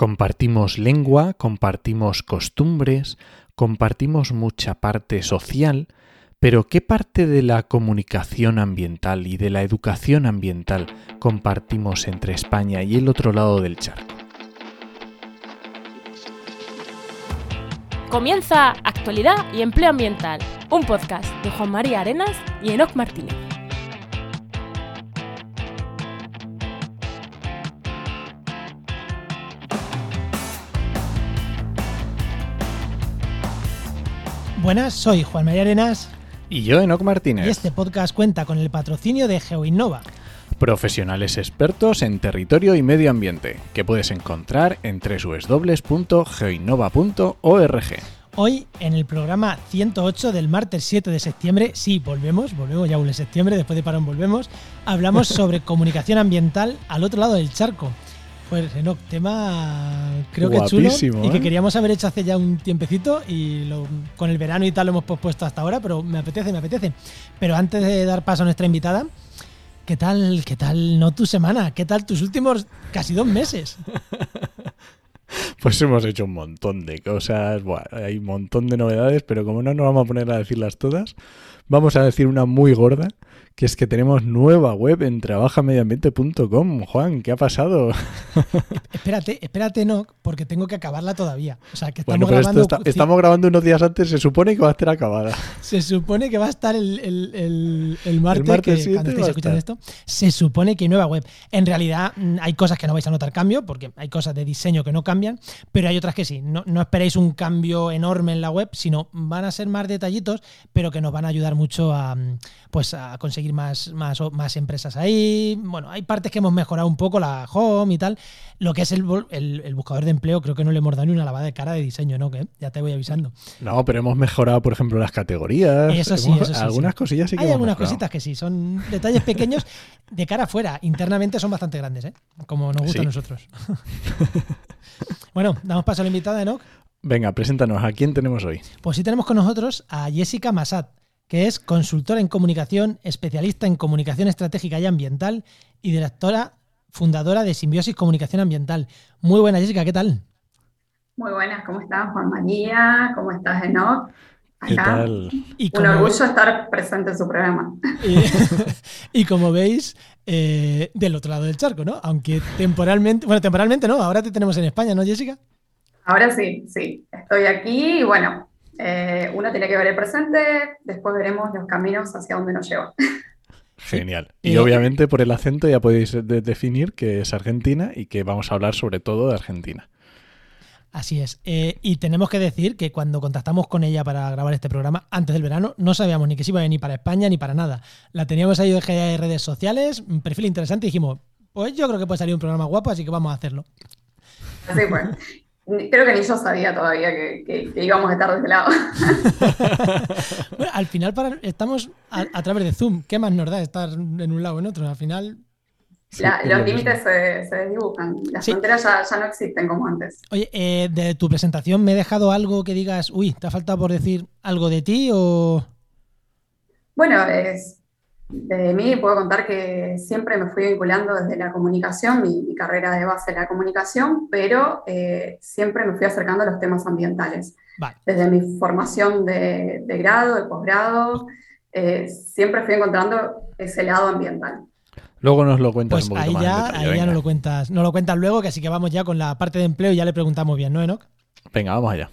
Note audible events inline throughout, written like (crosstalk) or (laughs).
Compartimos lengua, compartimos costumbres, compartimos mucha parte social, pero ¿qué parte de la comunicación ambiental y de la educación ambiental compartimos entre España y el otro lado del charco? Comienza Actualidad y Empleo Ambiental, un podcast de Juan María Arenas y Enoc Martínez. Buenas, soy Juan María Arenas. Y yo, Enoc Martínez. Y este podcast cuenta con el patrocinio de GeoInnova. Profesionales expertos en territorio y medio ambiente, que puedes encontrar en www.geoinnova.org. Hoy, en el programa 108 del martes 7 de septiembre, sí, volvemos, volvemos ya en septiembre, después de parón volvemos, hablamos (laughs) sobre comunicación ambiental al otro lado del charco. Pues Enoch, tema creo que chulo y que ¿eh? queríamos haber hecho hace ya un tiempecito y con el verano y tal lo hemos pospuesto hasta ahora, pero me apetece, me apetece. Pero antes de dar paso a nuestra invitada, ¿qué tal, qué tal no tu semana? ¿Qué tal tus últimos casi dos meses? (laughs) Pues hemos hecho un montón de cosas, hay un montón de novedades, pero como no nos vamos a poner a decirlas todas, vamos a decir una muy gorda que es que tenemos nueva web en trabajamediambiente.com. Juan, ¿qué ha pasado? (laughs) espérate, espérate, no, porque tengo que acabarla todavía. O sea, que estamos grabando. estamos grabando unos días antes, se supone que va a estar acabada. (laughs) Se supone que va a estar el, el, el, martes, cuando estéis escuchando esto. Se supone que hay nueva web. En realidad, mm, hay cosas que no vais a notar cambio, porque hay cosas de diseño que no cambian, pero hay otras que sí. No, no esperéis un cambio enorme en la web, sino van a ser más detallitos, pero que nos van a ayudar mucho a, mm, pues, a conseguir más, más, más empresas ahí. Bueno, hay partes que hemos mejorado un poco, la home y tal. Lo que es el, el, buscador de empleo, creo que no le hemos dado ni una lavada de cara de diseño, ¿no? Que ya te voy avisando. No, pero hemos mejorado, por ejemplo, las categorías. Eso sí, eso sí. Algunas cosillas sí que Hay algunas cositas que sí, son detalles pequeños de cara afuera. Internamente son bastante grandes, ¿eh? Como nos gusta a nosotros. (laughs) bueno, damos paso a la invitada, ¿no? Venga, preséntanos, ¿a quién tenemos hoy? Pues sí tenemos con nosotros a Jessica Massad que es consultora en comunicación, especialista en comunicación estratégica y ambiental y directora fundadora de Simbiosis Comunicación Ambiental. Muy buena, Jessica, ¿qué tal? Muy buenas, ¿cómo estás, Juan María? ¿Cómo estás, Enoch? ¿Qué tal? Un orgullo estar presente en su programa. (laughs) Y, como veis, eh, del otro lado del charco, ¿no? Aunque temporalmente, bueno, temporalmente no, ahora te tenemos en España, ¿no, Jessica? Ahora sí, sí. Estoy aquí y bueno, eh, uno tiene que ver el presente, después veremos los caminos hacia dónde nos lleva. (laughs) Genial. Y obviamente por el acento ya podéis definir que es Argentina y que vamos a hablar sobre todo de Argentina. Así es. Eh, y tenemos que decir que cuando contactamos con ella para grabar este programa antes del verano, no sabíamos ni que se iba a venir para España ni para nada. La teníamos ahí de redes sociales, un perfil interesante y dijimos, pues yo creo que puede salir un programa guapo, así que vamos a hacerlo. Así pues. Creo que ni yo sabía todavía que, íbamos a estar de ese lado. (laughs) bueno, al final estamos a, través de Zoom. ¿Qué más nos da estar en un lado o en otro? Al final... los límites se, se, desdibujan. Las fronteras ya, no existen como antes. Oye, eh, de tu presentación me he dejado algo que digas, uy, ¿te ha faltado por decir algo de ti o...? Bueno, es, de mí puedo contar que siempre me fui vinculando desde la comunicación, mi, carrera de base era la comunicación, pero eh, siempre me fui acercando a los temas ambientales. Desde mi formación de, grado, de posgrado, eh, siempre fui encontrando ese lado ambiental. Luego nos lo cuentas pues ahí ya, ahí ya no lo cuentas, no lo cuentas luego, que así que vamos ya con la parte de empleo y ya le preguntamos bien, ¿no, Enoch? Venga, vamos allá.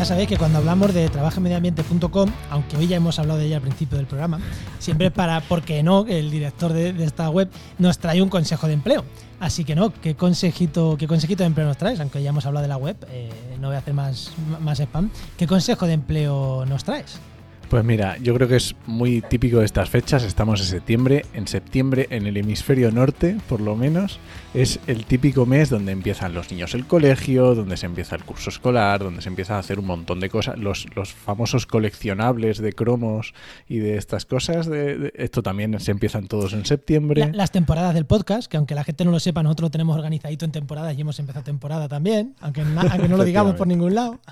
Ya sabéis que cuando hablamos de trabajamediambiente.com, aunque hoy ya hemos hablado de ella al principio del programa, siempre para, porque no, el director de, esta web nos trae un consejo de empleo. Así que no, ¿qué consejito, qué consejito de empleo nos traes? Aunque ya hemos hablado de la web, eh, no voy a hacer más, más spam. ¿Qué consejo de empleo nos traes? Pues mira, yo creo que es muy típico de estas fechas. Estamos en septiembre. En septiembre, en el hemisferio norte, por lo menos, es el típico mes donde empiezan los niños el colegio, donde se empieza el curso escolar, donde se empieza a hacer un montón de cosas. Los, los famosos coleccionables de cromos y de estas cosas. De, esto también se empiezan todos en septiembre. las temporadas del podcast, que aunque la gente no lo sepa, nosotros lo tenemos organizadito en temporadas y hemos empezado temporada también, aunque, aunque no lo digamos por ningún lado. (laughs)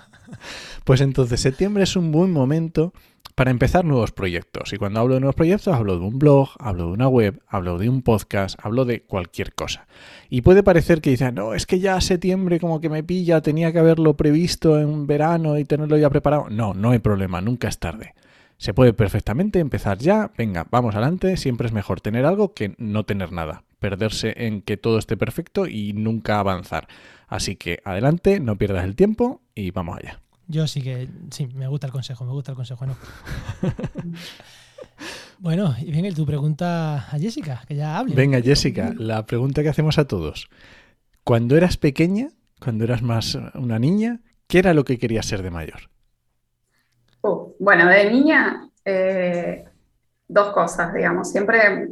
Pues entonces septiembre es un buen momento para empezar nuevos proyectos. Y cuando hablo de nuevos proyectos, hablo de un blog, hablo de una web, hablo de un podcast, hablo de cualquier cosa. Y puede parecer que dicen, no, es que ya septiembre como que me pilla, tenía que haberlo previsto en verano y tenerlo ya preparado. No, no hay problema, nunca es tarde. Se puede perfectamente empezar ya, venga, vamos adelante, siempre es mejor tener algo que no tener nada, perderse en que todo esté perfecto y nunca avanzar. Así que adelante, no pierdas el tiempo y vamos allá. Yo sí que, sí, me gusta el consejo, me gusta el consejo, ¿no? (laughs) bueno, y viene tu pregunta a Jessica, que ya hable. Venga, Jessica, la pregunta que hacemos a todos. Cuando eras pequeña, cuando eras más una niña, ¿qué era lo que querías ser de mayor? Uh, bueno, de niña, eh, dos cosas, digamos. Siempre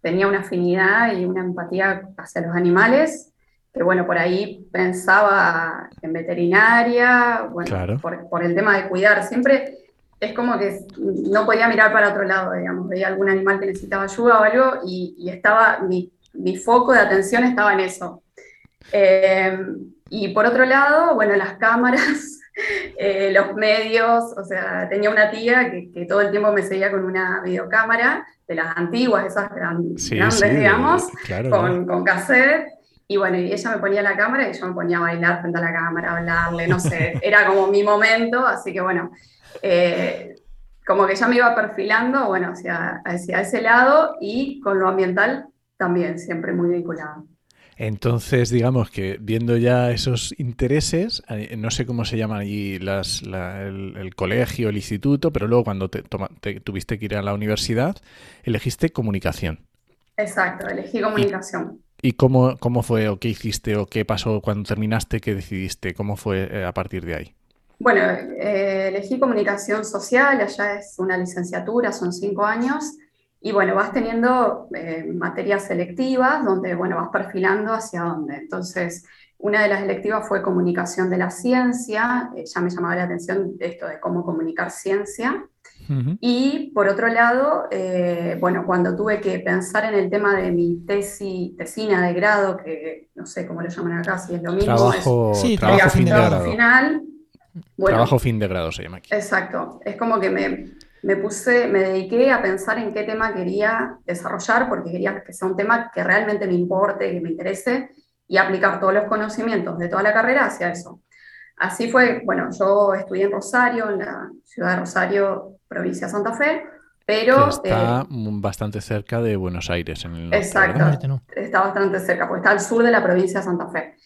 tenía una afinidad y una empatía hacia los animales que bueno, por ahí pensaba en veterinaria, bueno, por, el tema de cuidar. Siempre es como que no podía mirar para otro lado, digamos, veía algún animal que necesitaba ayuda o algo y, estaba, mi, foco de atención estaba en eso. Eh, y por otro lado, bueno, las cámaras, (laughs) eh, los medios, o sea, tenía una tía que, todo el tiempo me seguía con una videocámara de las antiguas, esas grandes, digamos, con, con cassette. Y bueno, y ella me ponía la cámara y yo me ponía a bailar frente a la cámara, a hablarle, no sé, (laughs) era como mi momento, así que bueno, eh, como que ya me iba perfilando, bueno, hacia, hacia ese lado y con lo ambiental también, siempre muy vinculado. Entonces, digamos que viendo ya esos intereses, eh, no sé cómo se llaman allí las, el, colegio, el instituto, pero luego cuando te, tuviste que ir a la universidad, elegiste comunicación. Exacto, elegí comunicación. ¿Y cómo, cómo fue o qué hiciste o qué pasó cuando terminaste, qué decidiste? ¿Cómo fue eh, a partir de ahí? Bueno, eh, elegí comunicación social, allá es una licenciatura, son cinco años, y bueno, vas teniendo eh, materias selectivas donde, bueno, vas perfilando hacia dónde. Entonces, una de las electivas fue comunicación de la ciencia, ya me llamaba la atención esto de cómo comunicar ciencia. Y por otro lado, eh, bueno, cuando tuve que pensar en el tema de mi tesis, tesina de grado, que no sé cómo lo llaman acá, si es lo mismo. Trabajo, sí, trabajo fin de trabajo fin de grado se llama aquí. Exacto. Es como que me, me puse, me dediqué a pensar en qué tema quería desarrollar, porque quería que sea un tema que realmente me importe, que me interese, y aplicar todos los conocimientos de toda la carrera hacia eso. Así fue, bueno, yo estudié en Rosario, en la ciudad de Rosario, provincia de Santa Fe, pero... está eh, bastante cerca de Buenos Aires. En el exacto, está bastante cerca, porque está al sur de la provincia de Santa Fe.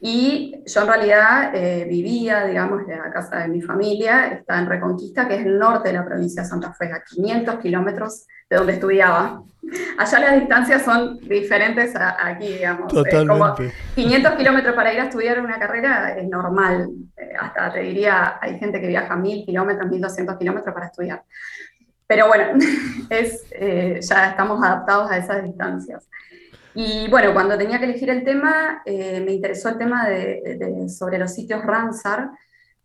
Y yo en realidad eh, vivía, digamos, en la casa de mi familia, está en Reconquista, que es el norte de la provincia de Santa Fe, a 500 kilómetros de donde estudiaba. Allá las distancias son diferentes a aquí, digamos. Totalmente. 500 kilómetros para ir a estudiar una carrera es normal. Eh, hasta te diría, hay gente que viaja 1000 kilómetros, 1200 kilómetros para estudiar. Pero bueno, (laughs) es, eh, ya estamos adaptados a esas distancias. Y bueno, cuando tenía que elegir el tema, eh, me interesó el tema de, sobre los sitios Ramsar,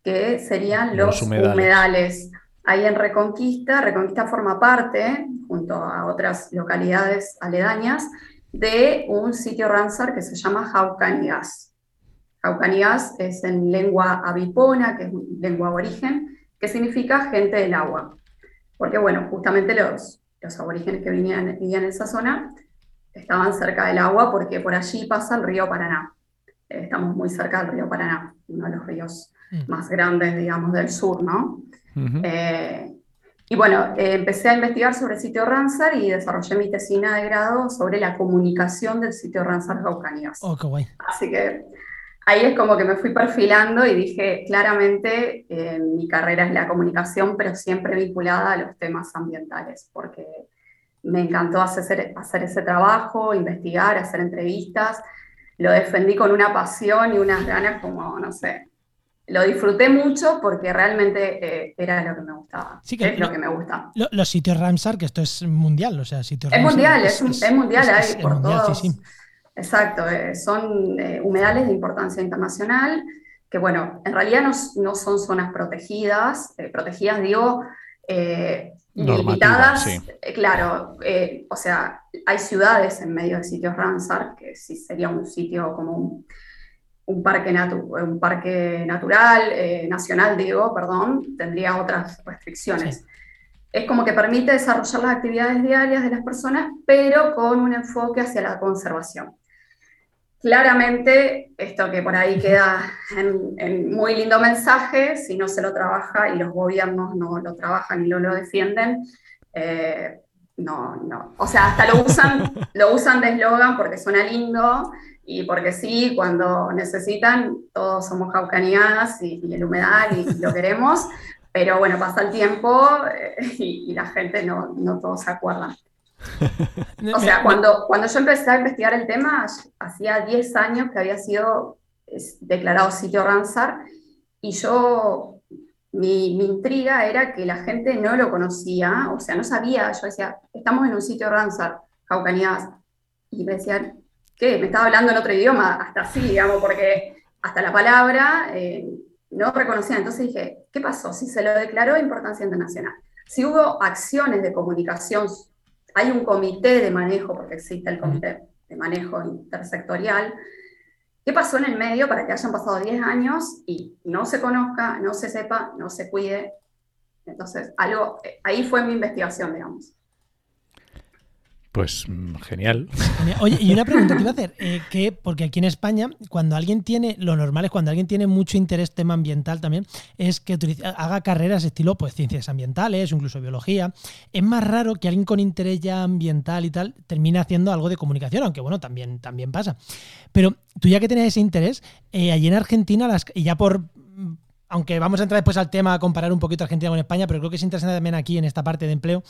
que serían los, humedales. Ahí en Reconquista, Reconquista forma parte, junto a otras localidades aledañas, de un sitio Ramsar que se llama Jaucanigas. Jaucanigas es en lengua avipona, que es lengua aborigen, que significa gente del agua. Porque bueno, justamente los, los aborígenes que vivían, vivían en esa zona estaban cerca del agua porque por allí pasa el río Paraná. Eh, estamos muy cerca del río Paraná, uno de los ríos mm. más grandes, digamos, del sur, ¿no? Eh, y bueno, eh, empecé a investigar sobre el sitio Ramsar y desarrollé mi tesina de grado sobre la comunicación del sitio Ramsar Jaucanías. Oh, qué guay. Así que ahí es como que me fui perfilando y dije, claramente mi carrera es la comunicación, pero siempre vinculada a los temas ambientales, porque me encantó hacer, hacer ese trabajo, investigar, hacer entrevistas. Lo defendí con una pasión y unas ganas como, no sé, lo disfruté mucho porque realmente eh, era lo que me gustaba. Sí, que es lo, que me gusta. los sitios Ramsar, que esto es mundial, o sea, sitios Es mundial, es, mundial, hay por todos. Exacto, eh, son eh, humedales de importancia internacional, que bueno, en realidad no, no son zonas protegidas, protegidas digo, limitadas, claro, o sea, hay ciudades en medio de sitios Ramsar, que sí sería un sitio como un un parque, un parque natural, eh, nacional, digo, perdón, tendría otras restricciones. Es como que permite desarrollar las actividades diarias de las personas, pero con un enfoque hacia la conservación. Claramente, esto que por ahí queda en, muy lindo mensaje, si no se lo trabaja y los gobiernos no lo trabajan y no lo defienden, eh, no, no. O sea, hasta lo usan, (laughs) lo usan de eslogan porque suena lindo, y porque sí, cuando necesitan, todos somos jaucanianas y, el humedal y, lo queremos, pero bueno, pasa el tiempo eh, y, la gente no, no todos se acuerdan. (laughs) O sea, cuando, cuando yo empecé a investigar el tema, hacía 10 años que había sido declarado sitio Ramsar y yo, mi, mi, intriga era que la gente no lo conocía, o sea, no sabía, yo decía, estamos en un sitio Ramsar, Jaucanías, y me decían, ¿qué? Me estaba hablando en otro idioma, hasta así, digamos, porque hasta la palabra eh, no reconocía. Entonces dije, ¿qué pasó? Si se lo declaró de importancia internacional, si hubo acciones de comunicación, hay un comité de manejo, porque existe el comité de manejo intersectorial, ¿Qué pasó en el medio para que hayan pasado 10 años y no se conozca, no se sepa, no se cuide? Entonces, algo, eh, ahí fue mi investigación, digamos. Pues mm, genial. Oye, y una pregunta te iba a hacer, eh, que, porque aquí en España, cuando alguien tiene, lo normal es cuando alguien tiene mucho interés tema ambiental también, es que haga carreras estilo pues ciencias ambientales, incluso biología. Es más raro que alguien con interés ya ambiental y tal termine haciendo algo de comunicación, aunque bueno, también, también pasa. Pero tú ya que tenías ese interés, eh, allí en Argentina, las, y ya por aunque vamos a entrar después al tema a comparar un poquito Argentina con España, pero creo que es interesante también aquí en esta parte de empleo,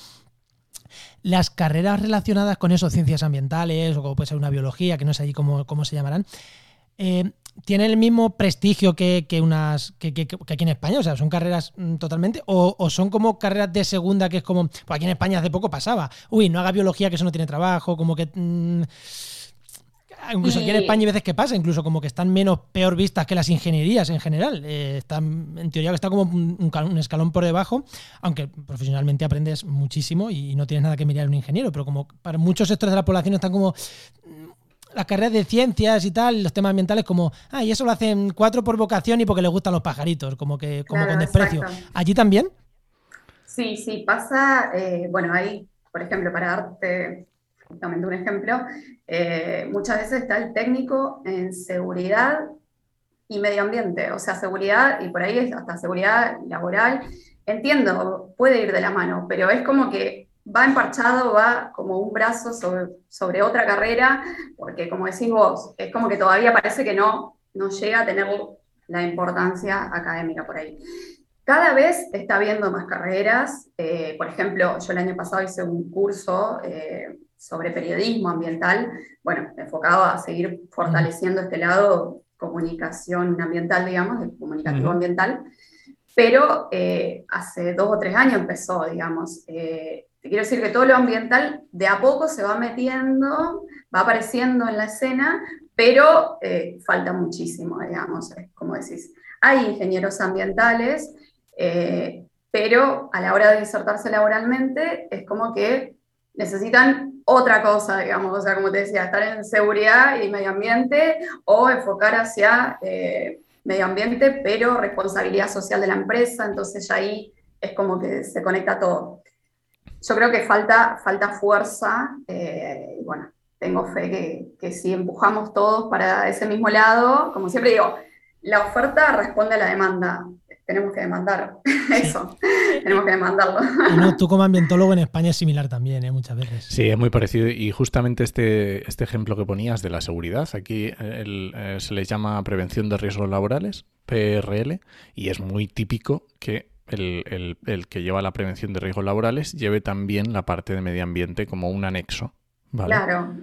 las carreras relacionadas con eso, ciencias ambientales o como puede ser una biología, que no sé allí cómo, cómo se llamarán, eh, tienen el mismo prestigio que, unas que, aquí en España, o sea, son carreras mm, totalmente, o, son como carreras de segunda que es como, pues aquí en España hace poco pasaba, uy, no haga biología que eso no tiene trabajo, como que... Mm, incluso aquí en España hay veces que pasa, incluso como que están menos peor vistas que las ingenierías en general. Eh, están, en teoría que está como un, escalón por debajo, aunque profesionalmente aprendes muchísimo y no tienes nada que mirar un ingeniero, pero como para muchos sectores de la población están como mm, las carreras de ciencias y tal, los temas ambientales como, ah, y eso lo hacen cuatro por vocación y porque les gustan los pajaritos, como que como con desprecio. ¿Allí también? Sí, sí, pasa, eh, bueno, ahí, por ejemplo, para darte justamente un ejemplo, eh, muchas veces está el técnico en seguridad y medio ambiente, o sea, seguridad, y por ahí hasta seguridad laboral. Entiendo, puede ir de la mano, pero es como que va emparchado, va como un brazo sobre, sobre otra carrera, porque como decís vos, es como que todavía parece que no, no llega a tener la importancia académica por ahí. Cada vez está habiendo más carreras. Eh, por ejemplo, yo el año pasado hice un curso eh, sobre periodismo ambiental, bueno, enfocado a seguir fortaleciendo este lado comunicación ambiental, digamos, de comunicativo ambiental, pero eh, hace dos o tres años empezó, digamos. te quiero decir que todo lo ambiental de a poco se va metiendo, va apareciendo en la escena, pero falta muchísimo, digamos, como decís. Hay ingenieros ambientales eh, pero a la hora de insertarse laboralmente es como que necesitan otra cosa, digamos, o sea, como te decía, estar en seguridad y medio ambiente o enfocar hacia eh, medio ambiente, pero responsabilidad social de la empresa, entonces ya ahí es como que se conecta todo. Yo creo que falta, falta fuerza, eh, y bueno, tengo fe que, que si empujamos todos para ese mismo lado, como siempre digo, la oferta responde a la demanda tenemos que demandar eso, tenemos que demandarlo. no, tú como ambientólogo en España es similar también, ¿eh? muchas veces. Sí, es muy parecido y justamente este, este ejemplo que ponías de la seguridad, aquí eh, se les llama prevención de riesgos laborales, PRL, y es muy típico que el, que lleva la prevención de riesgos laborales lleve también la parte de medio ambiente como un anexo Claro.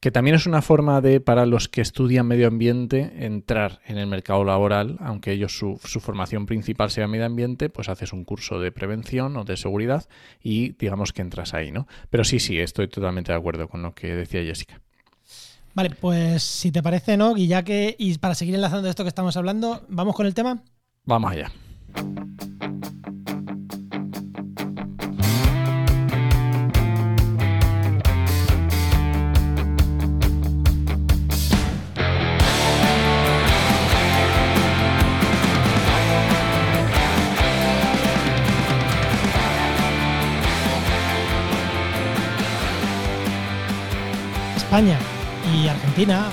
Que también es una forma de, para los que estudian medio ambiente, entrar en el mercado laboral, aunque ellos su, su, formación principal sea medio ambiente, pues haces un curso de prevención o de seguridad y digamos que entras ahí, ¿no? Pero sí, sí, estoy totalmente de acuerdo con lo que decía Jessica. Vale, pues si te parece, ¿no? Y ya que, y para seguir enlazando esto que estamos hablando, ¿vamos con el tema? Vamos allá. España y Argentina,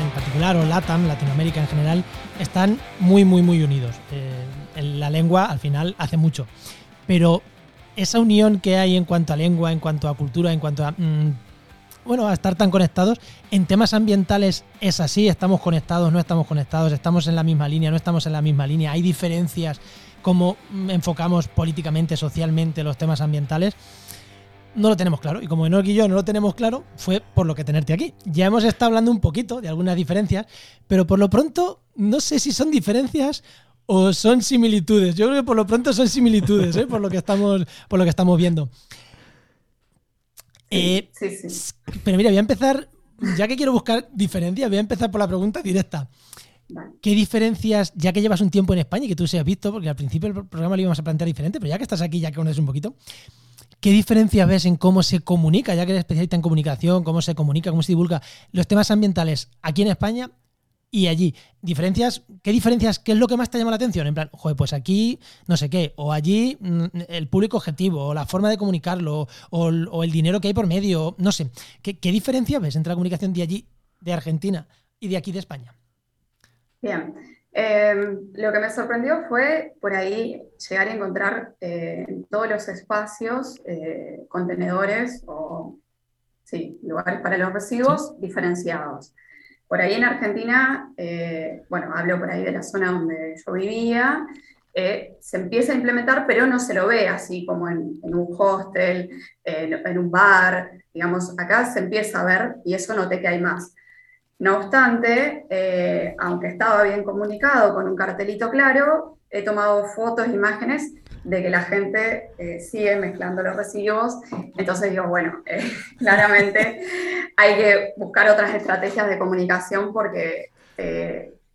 en particular, o LATAM, Latinoamérica en general, están muy, muy, muy unidos. Eh, la lengua al final hace mucho. Pero esa unión que hay en cuanto a lengua, en cuanto a cultura, en cuanto a... Mm, bueno, a estar tan conectados, en temas ambientales es así, estamos conectados, no estamos conectados, estamos en la misma línea, no estamos en la misma línea, hay diferencias como enfocamos políticamente, socialmente los temas ambientales no lo tenemos claro. Y como Enoch y yo no lo tenemos claro, fue por lo que tenerte aquí. Ya hemos estado hablando un poquito de algunas diferencias, pero por lo pronto no sé si son diferencias o son similitudes. Yo creo que por lo pronto son similitudes, ¿eh? por, lo que estamos, por lo que estamos viendo. Eh, sí, sí. Pero mira, voy a empezar, ya que quiero buscar diferencias, voy a empezar por la pregunta directa. ¿Qué diferencias, ya que llevas un tiempo en España y que tú se has visto, porque al principio del programa lo íbamos a plantear diferente, pero ya que estás aquí, ya que conoces un poquito, ¿Qué diferencia ves en cómo se comunica, ya que eres especialista en comunicación, cómo se comunica, cómo se divulga los temas ambientales aquí en España y allí? ¿Diferencias? ¿Qué diferencias? ¿Qué es lo que más te llama la atención? En plan, joder, pues aquí no sé qué, o allí mm, el público objetivo, o la forma de comunicarlo, o, el dinero que hay por medio, no sé. ¿Qué, qué diferencia ves entre la comunicación de allí, de Argentina, y de aquí de España? Em, lo que me sorprendió fue por ahí llegar a encontrar eh, en todos los espacios eh, contenedores o sí, lugares para los residuos diferenciados. Por ahí en Argentina, eh, bueno, hablo por ahí de la zona donde yo vivía, se empieza a implementar, pero no se lo ve así como en, un hostel, en un bar, digamos, acá se empieza a ver y eso noté que hay más. No obstante, eh, aunque estaba bien comunicado con un cartelito claro, he tomado fotos, imágenes de que la gente eh, sigue mezclando los residuos. Entonces digo, bueno, (laughs) eh, claramente hay que buscar otras estrategias de comunicación porque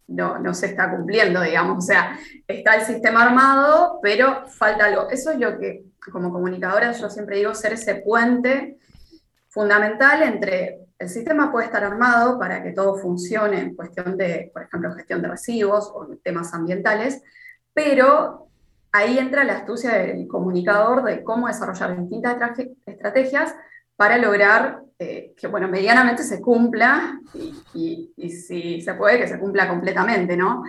no, no, se está cumpliendo, digamos. O sea, está el sistema armado, pero falta algo. Eso es lo que, como comunicadora, yo siempre digo, ser ese puente fundamental entre el sistema puede estar armado para que todo funcione en cuestión de, por ejemplo, gestión de residuos o temas ambientales, pero ahí entra la astucia del comunicador de cómo desarrollar distintas estrategias para lograr eh, que, bueno, medianamente se cumpla y, si se puede, que se cumpla completamente, ¿no?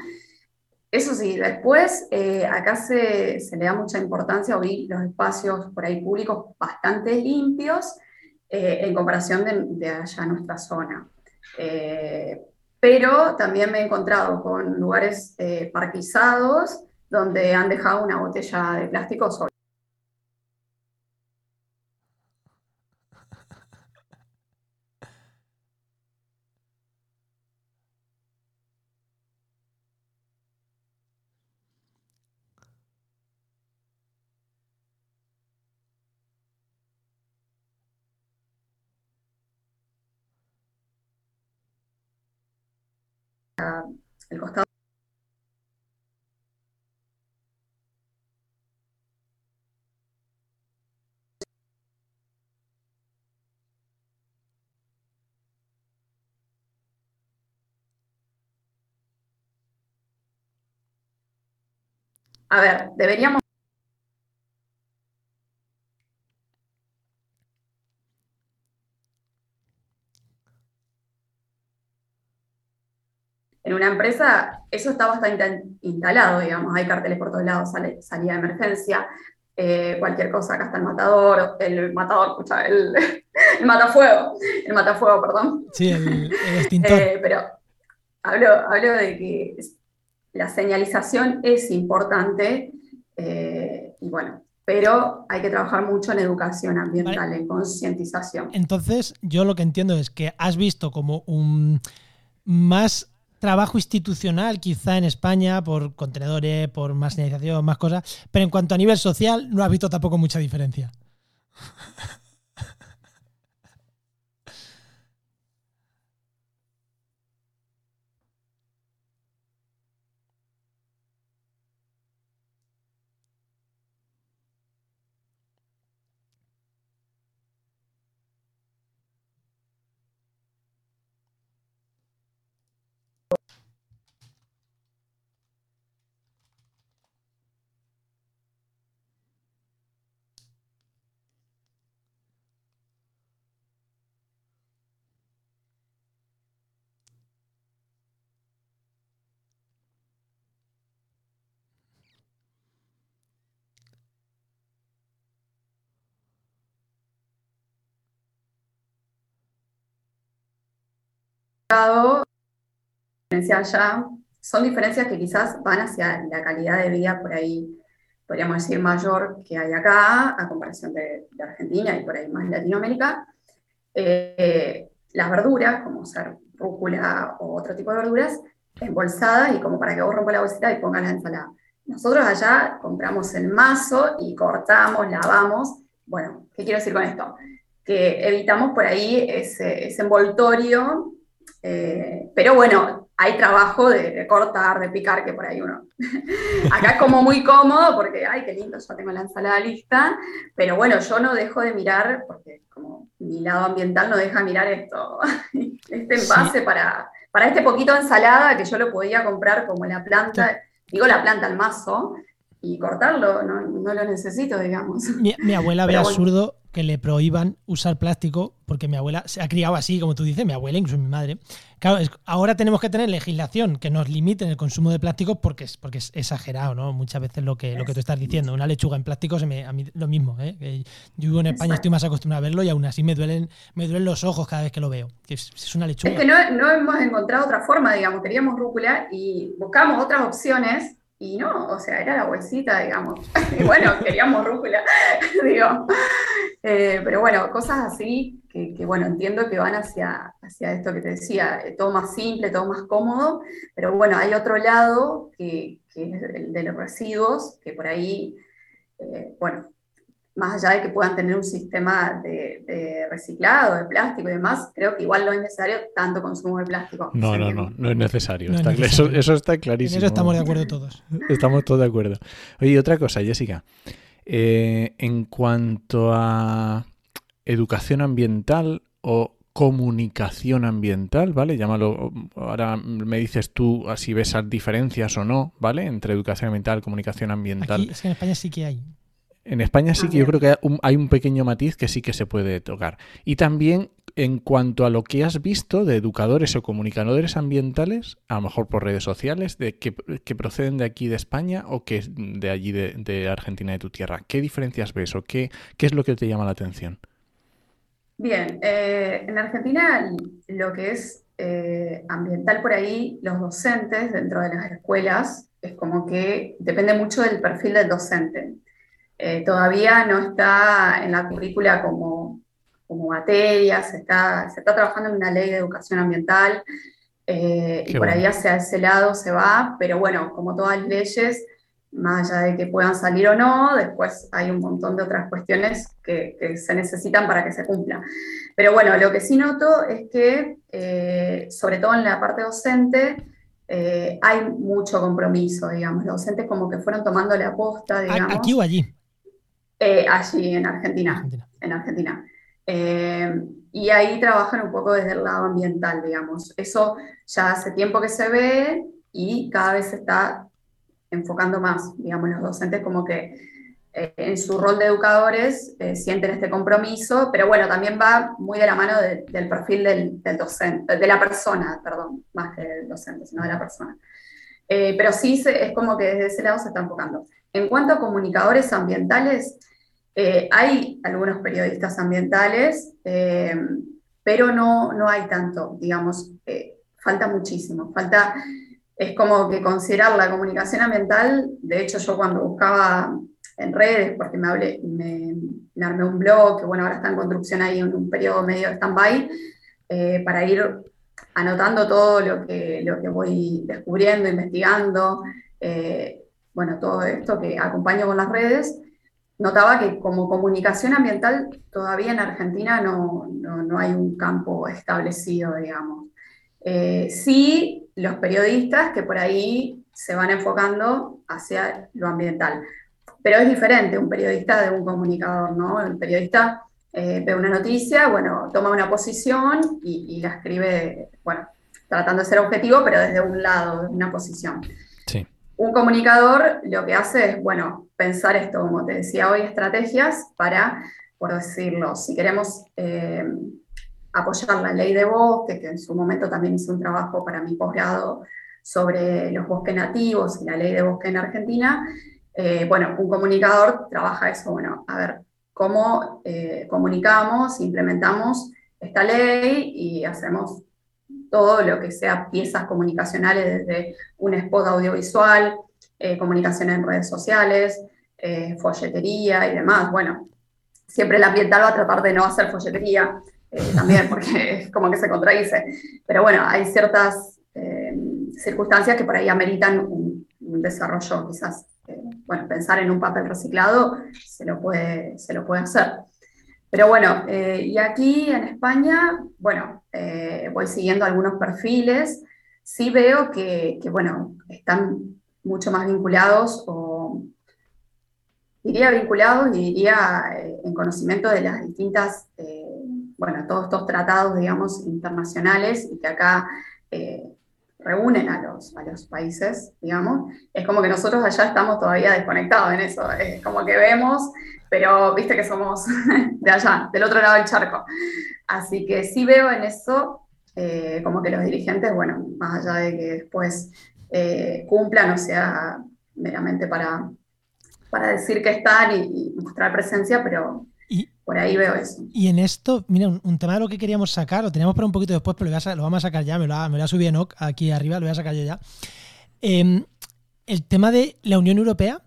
Eso sí, después eh, acá se, le da mucha importancia, oí los espacios por ahí públicos bastante limpios, eh, en comparación de, allá nuestra zona. Eh, pero también me he encontrado con lugares eh, parquizados donde han dejado una botella de plástico sola. El costado. A ver, deberíamos en una empresa eso está bastante instalado, digamos, hay carteles por todos lados, sale, salida de emergencia, eh, cualquier cosa, acá está el matador, el matador, escucha, el, (laughs) el matafuego, el matafuego, perdón. Sí, el, (laughs) extintor. Eh, pero hablo, hablo de que la señalización es importante eh, y bueno, pero hay que trabajar mucho en educación ambiental, en concientización. Entonces, yo lo que entiendo es que has visto como un más trabajo institucional quizá en España por contenedores, por más señalización, más cosas, pero en cuanto a nivel social no has visto tampoco mucha diferencia. (laughs) ya son diferencias que quizás van hacia la calidad de vida por ahí, podríamos decir, mayor que hay acá, a comparación de, Argentina y por ahí más Latinoamérica. Eh, las verduras, como ser rúcula o otro tipo de verduras, embolsadas y como para que vos rompa la bolsita y pongas la ensalada. Nosotros allá compramos el mazo y cortamos, lavamos. Bueno, ¿qué quiero decir con esto? Que evitamos por ahí ese, ese envoltorio eh, pero bueno, hay trabajo de, cortar, de picar, que por ahí uno. (laughs) Acá es como muy cómodo porque, ay, qué lindo, ya tengo la ensalada lista. Pero bueno, yo no dejo de mirar, porque como mi lado ambiental no deja mirar esto, (laughs) este envase para, para este poquito de ensalada que yo lo podía comprar como la planta, digo la planta al mazo, y cortarlo, no, no lo necesito, digamos. Mi, abuela ve absurdo que le prohíban usar plástico, porque mi abuela se ha criado así, como tú dices, mi abuela, incluso mi madre. Claro, ahora tenemos que tener legislación que nos limite en el consumo de plástico porque es, porque es exagerado, ¿no? Muchas veces lo que, lo que tú estás diciendo, una lechuga en plástico, se me, a mí lo mismo, ¿eh? Yo vivo en España, estoy más acostumbrado a verlo y aún así me duelen, me duelen los ojos cada vez que lo veo. Es, es una lechuga. Es que no, no hemos encontrado otra forma, digamos, queríamos rúcula y buscamos otras opciones y no, o sea, era la bolsita, digamos. (laughs) y bueno, queríamos rúcula, (laughs) digo. Eh, pero bueno, cosas así que, bueno, entiendo que van hacia, hacia esto que te decía, eh, todo más simple, todo más cómodo, pero bueno, hay otro lado que, que es el de los residuos, que por ahí, eh, bueno, más allá de que puedan tener un sistema de, reciclado, de plástico y demás, creo que igual no es necesario tanto consumo de plástico. No, no, no, no es necesario. Eso, está clarísimo. En eso estamos de acuerdo todos. (laughs) Estamos todos de acuerdo. Oye, otra cosa, Jessica. Eh, en cuanto a educación ambiental o comunicación ambiental, ¿vale? Llámalo, ahora me dices tú si ves diferencias o no, ¿vale? Entre educación ambiental, comunicación ambiental. Aquí, es que en España sí que hay. En España sí que yo creo que hay un, pequeño matiz que sí que se puede tocar. Y también en cuanto a lo que has visto de educadores o comunicadores ambientales, a lo mejor por redes sociales, de que, proceden de aquí de España o que de allí de, Argentina, de tu tierra. ¿Qué diferencias ves o qué, qué es lo que te llama la atención? Bien, eh, en Argentina lo que es eh, ambiental por ahí, los docentes dentro de las escuelas, es como que depende mucho del perfil del docente. Eh, todavía no está en la currícula como, como materia, se está, se está trabajando en una ley de educación ambiental eh, y por ahí hacia ese lado se va, pero bueno, como todas las leyes, más allá de que puedan salir o no, después hay un montón de otras cuestiones que, se necesitan para que se cumpla. Pero bueno, lo que sí noto es que, eh, sobre todo en la parte docente, hay mucho compromiso, digamos. Los docentes como que fueron tomando la aposta, digamos. ¿Aquí o allí? Eh, allí en Argentina. En Argentina. Eh, y ahí trabajan un poco desde el lado ambiental, digamos. Eso ya hace tiempo que se ve y cada vez se está enfocando más, digamos, los docentes como que eh, en su rol de educadores sienten este compromiso, pero bueno, también va muy de la mano del perfil del, del, docente, de la persona, perdón, más que del docente, sino de la persona. pero sí es como que desde ese lado se está enfocando. En cuanto a comunicadores ambientales, eh, hay algunos periodistas ambientales, eh, pero no, no hay tanto, digamos, eh, falta muchísimo, falta, es como que considerar la comunicación ambiental, de hecho yo cuando buscaba en redes, porque me, hablé, me, armé un blog, que bueno, ahora está en construcción ahí en un periodo medio de stand-by, para ir anotando todo lo que, lo que voy descubriendo, investigando, bueno, todo esto que acompaño con las redes, notaba que como comunicación ambiental todavía en Argentina no, no, hay un campo establecido, digamos. Eh, sí, los periodistas que por ahí se van enfocando hacia lo ambiental. Pero es diferente un periodista de un comunicador, ¿no? El periodista eh, ve una noticia, bueno, toma una posición y, la escribe, bueno, tratando de ser objetivo, pero desde un lado, una posición. Un comunicador lo que hace es, bueno, pensar esto, como te decía hoy, estrategias para, por decirlo, si queremos eh, apoyar la ley de bosque, que en su momento también hice un trabajo para mi posgrado sobre los bosques nativos y la ley de bosque en Argentina, eh, bueno, un comunicador trabaja eso, bueno, a ver cómo eh, comunicamos, implementamos esta ley y hacemos todo lo que sea piezas comunicacionales desde un spot audiovisual, eh, comunicación en redes sociales, folletería y demás. Bueno, siempre el ambiental va a tratar de no hacer folletería también, (laughs) porque es como que se contradice. Pero bueno, hay ciertas circunstancias que por ahí ameritan un desarrollo quizás bueno, pensar en un papel reciclado se lo puede, se lo puede hacer. Pero bueno, eh, y aquí en España, bueno, eh, voy siguiendo algunos perfiles, sí veo que, bueno, están mucho más vinculados o diría vinculados y diría eh, en conocimiento de las distintas, bueno, todos estos tratados, digamos, internacionales y que acá reúnen a los, a los países, digamos, es como que nosotros allá estamos todavía desconectados en eso, es como que vemos, pero viste que somos (laughs) de allá, del otro lado del charco. Así que sí veo en eso eh, como que los dirigentes, bueno, más allá de que después eh, cumplan, o sea, meramente para, para decir que están y mostrar presencia, pero por ahí veo eso. Y en esto, mira, un, tema de lo que queríamos sacar, lo teníamos para un poquito después, pero lo, vamos a sacar ya, me lo, ha, me ha subido Enoch aquí arriba, lo voy a sacar yo ya. Em, el tema de la Unión Europea,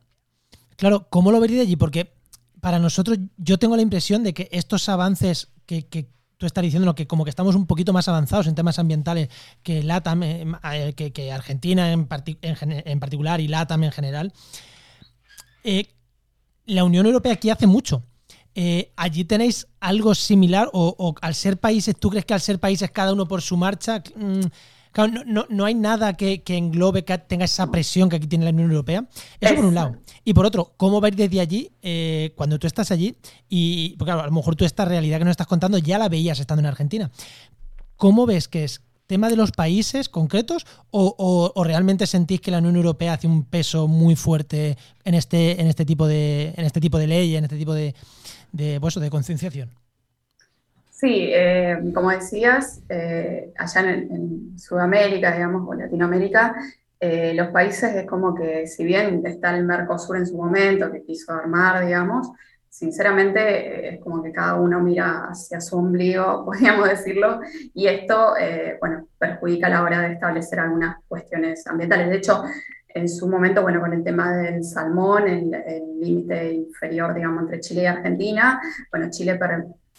claro, ¿cómo lo vería allí? Porque para nosotros, yo tengo la impresión de que estos avances que, tú estás diciendo, que como que estamos un poquito más avanzados en temas ambientales que LATAM, eh, eh, que, Argentina en, en, particular y LATAM en general, eh, la Unión Europea aquí hace mucho. Eh, ¿Allí tenéis algo similar o, al ser países, tú crees que al ser países cada uno por su marcha, mm, no, hay nada que, englobe, que tenga esa presión que aquí tiene la Unión Europea? Eso por un lado. Y por otro, ¿cómo va desde allí eh, cuando tú estás allí? Y porque a lo mejor tú esta realidad que nos estás contando ya la veías estando en Argentina. ¿Cómo ves que es tema de los países concretos o, realmente sentís que la Unión Europea hace un peso muy fuerte en este, en este tipo de en este tipo de ley, en este tipo de, de, pues, de concienciación. Sí, eh, como decías, eh, allá en, Sudamérica, digamos, o Latinoamérica, eh, los países es como que, si bien está el Mercosur en su momento, que quiso armar, digamos, sinceramente es como que cada uno mira hacia su ombligo, (laughs) podríamos decirlo, y esto, bueno, perjudica a la hora de establecer algunas cuestiones ambientales. De hecho, en su momento, bueno, con el tema del salmón, el límite inferior, digamos, entre Chile y Argentina, bueno, Chile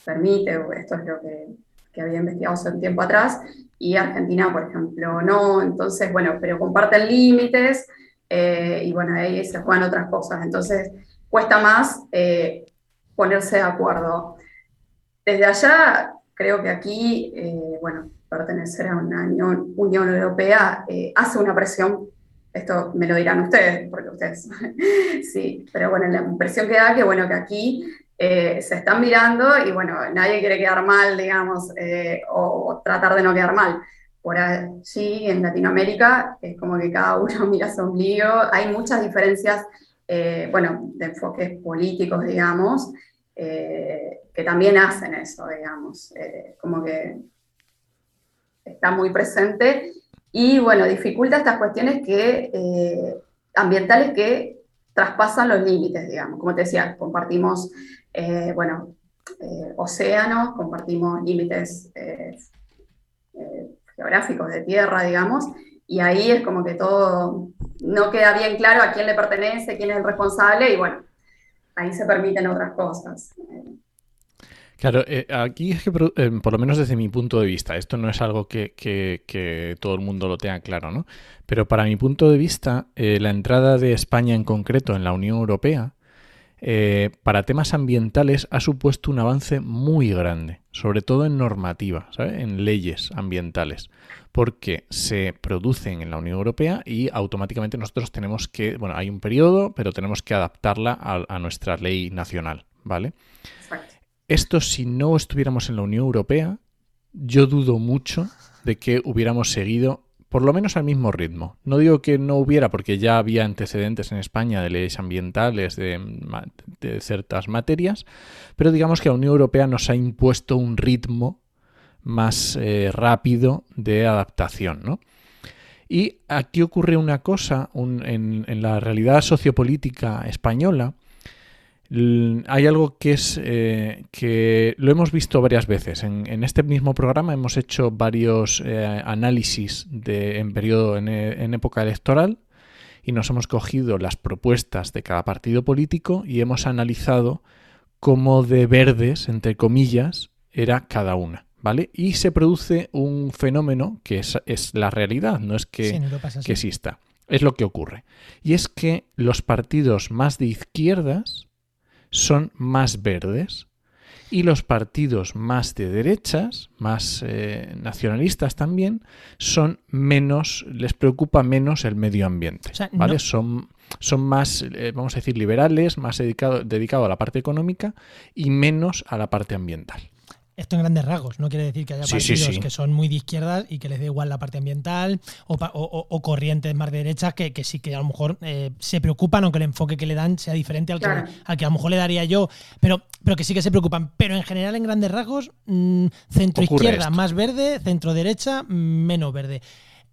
permite, esto es lo que, que, había investigado hace un tiempo atrás, y Argentina, por ejemplo, no, entonces, bueno, pero comparten límites, eh, y bueno, ahí se juegan otras cosas, entonces cuesta más eh, ponerse de acuerdo. Desde allá, creo que aquí, eh, bueno, pertenecer a una Unión, Unión Europea hace una presión esto me lo dirán ustedes, porque ustedes, (laughs) sí, pero bueno, la impresión que da que, bueno, que aquí eh, se están mirando y, bueno, nadie quiere quedar mal, digamos, eh, o, tratar de no quedar mal. Por allí, en Latinoamérica, es como que cada uno (laughs) mira su ombligo, hay muchas diferencias, eh, bueno, de enfoques políticos, digamos, que también hacen eso, digamos, como que está muy presente y bueno, dificulta estas cuestiones que, eh, ambientales que traspasan los límites, digamos. Como te decía, compartimos, eh, bueno, eh, océanos, compartimos límites geográficos de tierra, digamos, y ahí es como que todo no queda bien claro a quién le pertenece, quién es el responsable, y bueno, ahí se permiten otras cosas. Claro, eh, aquí es que, eh, por lo menos desde mi punto de vista, esto no es algo que, todo el mundo lo tenga claro, ¿no? Pero para mi punto de vista, eh, la entrada de España en concreto en la Unión Europea, para temas ambientales, ha supuesto un avance muy grande, sobre todo en normativa, ¿sabes? En leyes ambientales, porque se producen en la Unión Europea y automáticamente nosotros tenemos que, bueno, hay un periodo, pero tenemos que adaptarla a, a nuestra ley nacional, ¿vale? Esto si no estuviéramos en la Unión Europea, yo dudo mucho de que hubiéramos seguido por lo menos al mismo ritmo. No digo que no hubiera, porque ya había antecedentes en España de leyes ambientales, de, ciertas materias, pero digamos que la Unión Europea nos ha impuesto un ritmo más eh, rápido de adaptación. ¿no? Y aquí ocurre una cosa en, en la realidad sociopolítica española, hay algo que es eh, que lo hemos visto varias veces. En, este mismo programa hemos hecho varios eh, análisis de, en periodo en, en, época electoral y nos hemos cogido las propuestas de cada partido político y hemos analizado cómo de verdes, entre comillas, era cada una. ¿Vale? Y se produce un fenómeno que es, es la realidad, no es que, que exista. Es lo que ocurre. Y es que los partidos más de izquierdas son más verdes y los partidos más de derechas, más eh, nacionalistas también, son menos, les preocupa menos el medio ambiente, ¿vale? Son, son más, eh, vamos a decir, liberales, más dedicados dedicado a la parte económica y menos a la parte ambiental. Esto en grandes rasgos, no quiere decir que haya partidos que son muy de izquierdas y que les dé igual la parte ambiental o, corrientes más de derechas que, sí que a lo mejor eh, se preocupan aunque el enfoque que le dan sea diferente al que, al que a lo mejor le daría yo, pero, pero que sí que se preocupan. Pero en general, en grandes rasgos, mm, centro izquierda más verde, centro derecha menos verde.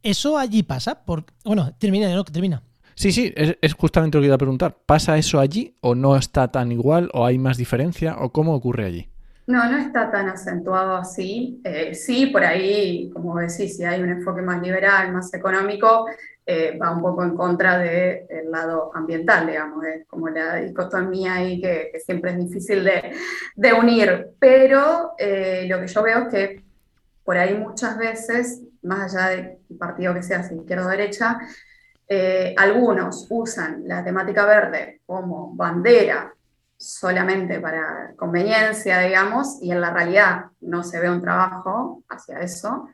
¿Eso allí pasa? Por, bueno, termina, ¿no? Termina. Sí, sí, es, es, justamente lo que iba a preguntar. ¿Pasa eso allí o no está tan igual o hay más diferencia o cómo ocurre allí? No, no está tan acentuado así. Eh, sí, por ahí, como decís, si hay un enfoque más liberal, más económico, eh, va un poco en contra del lado ambiental, digamos, como la dicotomía ahí que, siempre es difícil de, unir. Pero eh, lo que yo veo es que por ahí muchas veces, más allá del partido que sea, izquierda o derecha, algunos usan la temática verde como bandera solamente para conveniencia, digamos, y en la realidad no se ve un trabajo hacia eso.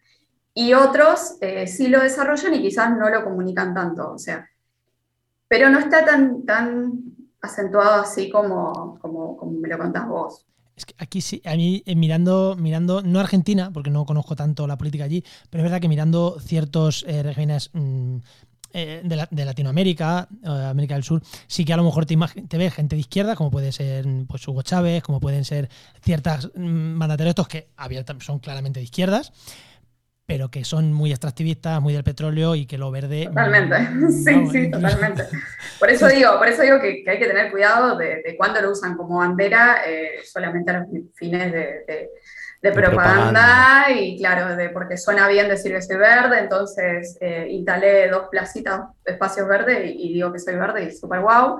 Y otros eh, sí lo desarrollan y quizás no lo comunican tanto, o sea, pero no está tan, tan acentuado así como, como, me lo contás vos. Es que aquí sí, a mí eh, mirando, mirando, no Argentina, porque no conozco tanto la política allí, pero es verdad que mirando ciertos eh, regímenes mm, eh, de, Latinoamérica, eh, América del Sur, sí que a lo mejor te, te ves gente de izquierda, como puede ser pues, Hugo Chávez, como pueden ser ciertas mm, mandatarios estos que son claramente de izquierdas, pero que son muy extractivistas, muy del petróleo y que lo verde. Totalmente, mm, (laughs) sí, sí, totalmente. (laughs) Por eso digo, por eso digo que, hay que tener cuidado de, de cuándo lo usan como bandera eh, solamente a los fines de de propaganda, y claro, de porque suena bien decir que soy verde, entonces eh, instalé dos placitas, espacios verdes y, digo que soy verde y súper guau,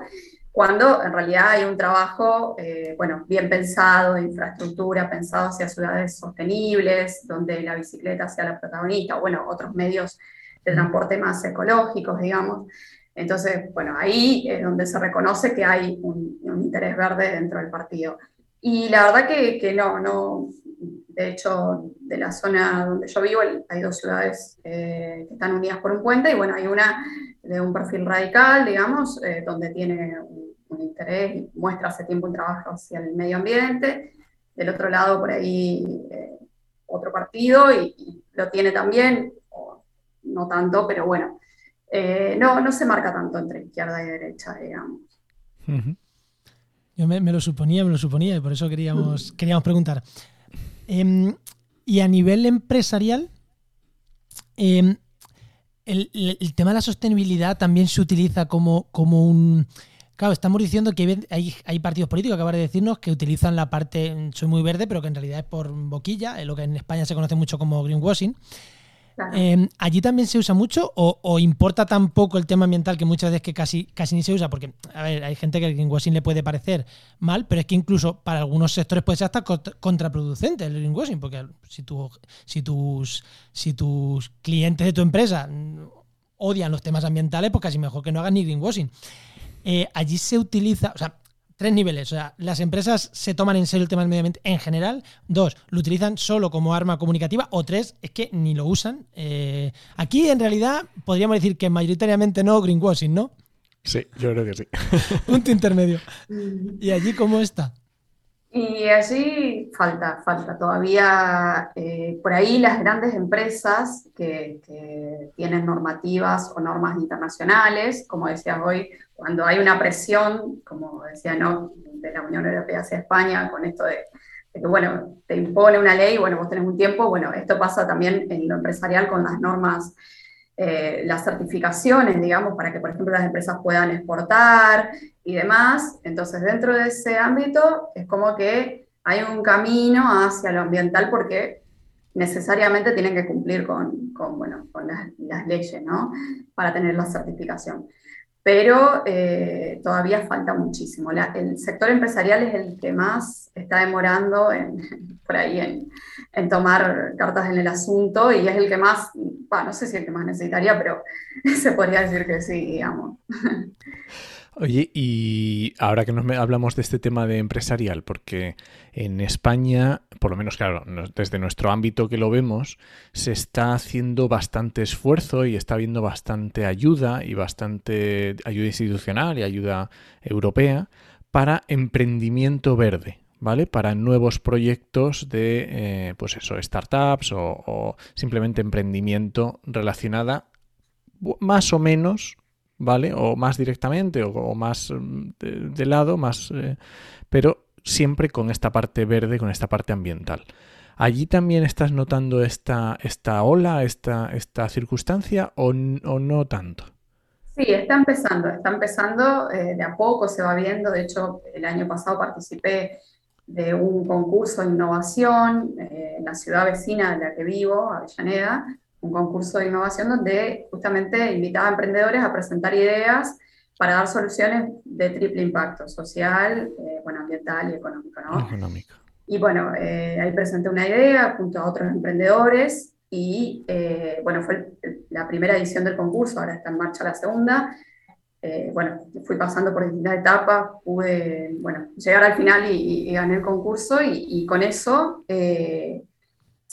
cuando en realidad hay un trabajo, eh, bueno, bien pensado de infraestructura, pensado hacia ciudades sostenibles, donde la bicicleta sea la protagonista, bueno, otros medios de transporte más ecológicos, digamos. Entonces, bueno, ahí es donde se reconoce que hay un, interés verde dentro del partido. Y la verdad que, que no, no, de hecho, de la zona donde yo vivo, hay dos ciudades eh, que están unidas por un puente y bueno, hay una de un perfil radical, digamos, eh, donde tiene un, interés y muestra hace tiempo un trabajo hacia el medio ambiente. Del otro lado, por ahí, eh, otro partido y, lo tiene también, no tanto, pero bueno, no, no se marca tanto entre izquierda y derecha, digamos. Yo me, lo suponía, me lo suponía y por eso queríamos, queríamos preguntar. Em, y a nivel empresarial, em, el, tema de la sostenibilidad también se utiliza como, como un... Claro, estamos diciendo que hay, partidos políticos que acaban de decirnos que utilizan la parte, soy muy verde, pero que en realidad es por boquilla, es lo que en España se conoce mucho como greenwashing. Em, ¿Allí también se usa mucho o, importa tan poco el tema ambiental que muchas veces que casi, casi ni se usa? Porque, a ver, hay gente que el greenwashing le puede parecer mal, pero es que incluso para algunos sectores puede ser hasta contraproducente el greenwashing, porque si, tu, si, tus, si tus clientes de tu empresa odian los temas ambientales, pues casi mejor que no hagan ni greenwashing. Eh, allí se utiliza, tres niveles. O sea, las empresas se toman en serio el tema del medio ambiente en general. Dos, lo utilizan solo como arma comunicativa. O tres, es que ni lo usan. Eh, aquí, en realidad, podríamos decir que mayoritariamente no greenwashing, ¿no? Sí, yo creo que sí. (laughs) Punto intermedio. (laughs) ¿Y allí cómo está? Y allí falta, falta todavía, eh, por ahí las grandes empresas que, tienen normativas o normas internacionales, como decías hoy, cuando hay una presión, como decía no, de la Unión Europea hacia España, con esto de, que, bueno, te impone una ley, bueno, vos tenés un tiempo, bueno, esto pasa también en lo empresarial con las normas, eh, las certificaciones, digamos, para que, por ejemplo, las empresas puedan exportar y demás. Entonces, dentro de ese ámbito, es como que hay un camino hacia lo ambiental porque necesariamente tienen que cumplir con, con bueno, con las, leyes, ¿no? Para tener la certificación pero eh, todavía falta muchísimo. el sector empresarial es el que más está demorando (laughs) por ahí en, tomar cartas en el asunto y es el que más, no sé si el que más necesitaría, pero (laughs) se podría decir que sí, digamos. (laughs) Oye, y ahora que nos hablamos de este tema de empresarial, porque en España, por lo menos claro, desde nuestro ámbito que lo vemos, se está haciendo bastante esfuerzo y está habiendo bastante ayuda y bastante ayuda institucional y ayuda europea para emprendimiento verde. ¿Vale? Para nuevos proyectos de, eh, pues eso, startups o, o simplemente emprendimiento relacionada más o menos ¿vale? O más directamente o, más mm, de, lado, más, eh, pero siempre con esta parte verde, con esta parte ambiental. ¿Allí también estás notando esta, esta ola, esta, esta circunstancia o, no tanto? Sí, está empezando, está empezando, eh, de a poco se va viendo, de hecho el año pasado participé de un concurso de innovación eh, en la ciudad vecina de la que vivo, Avellaneda, un concurso de innovación donde justamente invitaba a emprendedores a presentar ideas para dar soluciones de triple impacto, social, eh, bueno, ambiental y económico. Económico. Y bueno, eh, ahí presenté una idea junto a otros emprendedores y eh, bueno, fue la primera edición del concurso, ahora está en marcha la segunda. bueno, fui pasando por distintas etapas, pude, bueno, llegar al final y, gané el concurso y, y con eso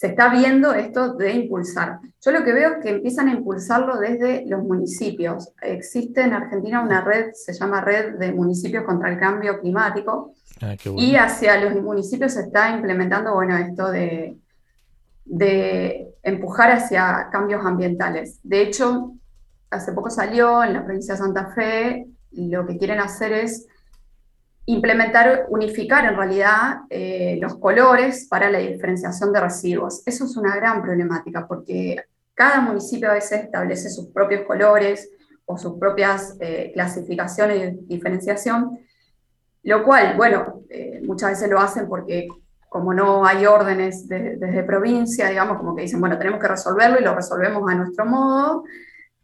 se está viendo esto de impulsar. Yo lo que veo es que empiezan a impulsarlo desde los municipios. Existe en Argentina una red, se llama Red de Municipios contra el Cambio Climático, ah, y hacia los municipios se está implementando, bueno, esto de, de empujar hacia cambios ambientales. De hecho, hace poco salió en la provincia de Santa Fe, lo que quieren hacer es implementar, unificar en realidad eh, los colores para la diferenciación de residuos. Eso es una gran problemática porque cada municipio a veces establece sus propios colores o sus propias eh, clasificaciones de diferenciación, lo cual, bueno, eh, muchas veces lo hacen porque como no hay órdenes desde provincia, digamos, como que dicen, bueno, tenemos que resolverlo y lo resolvemos a nuestro modo,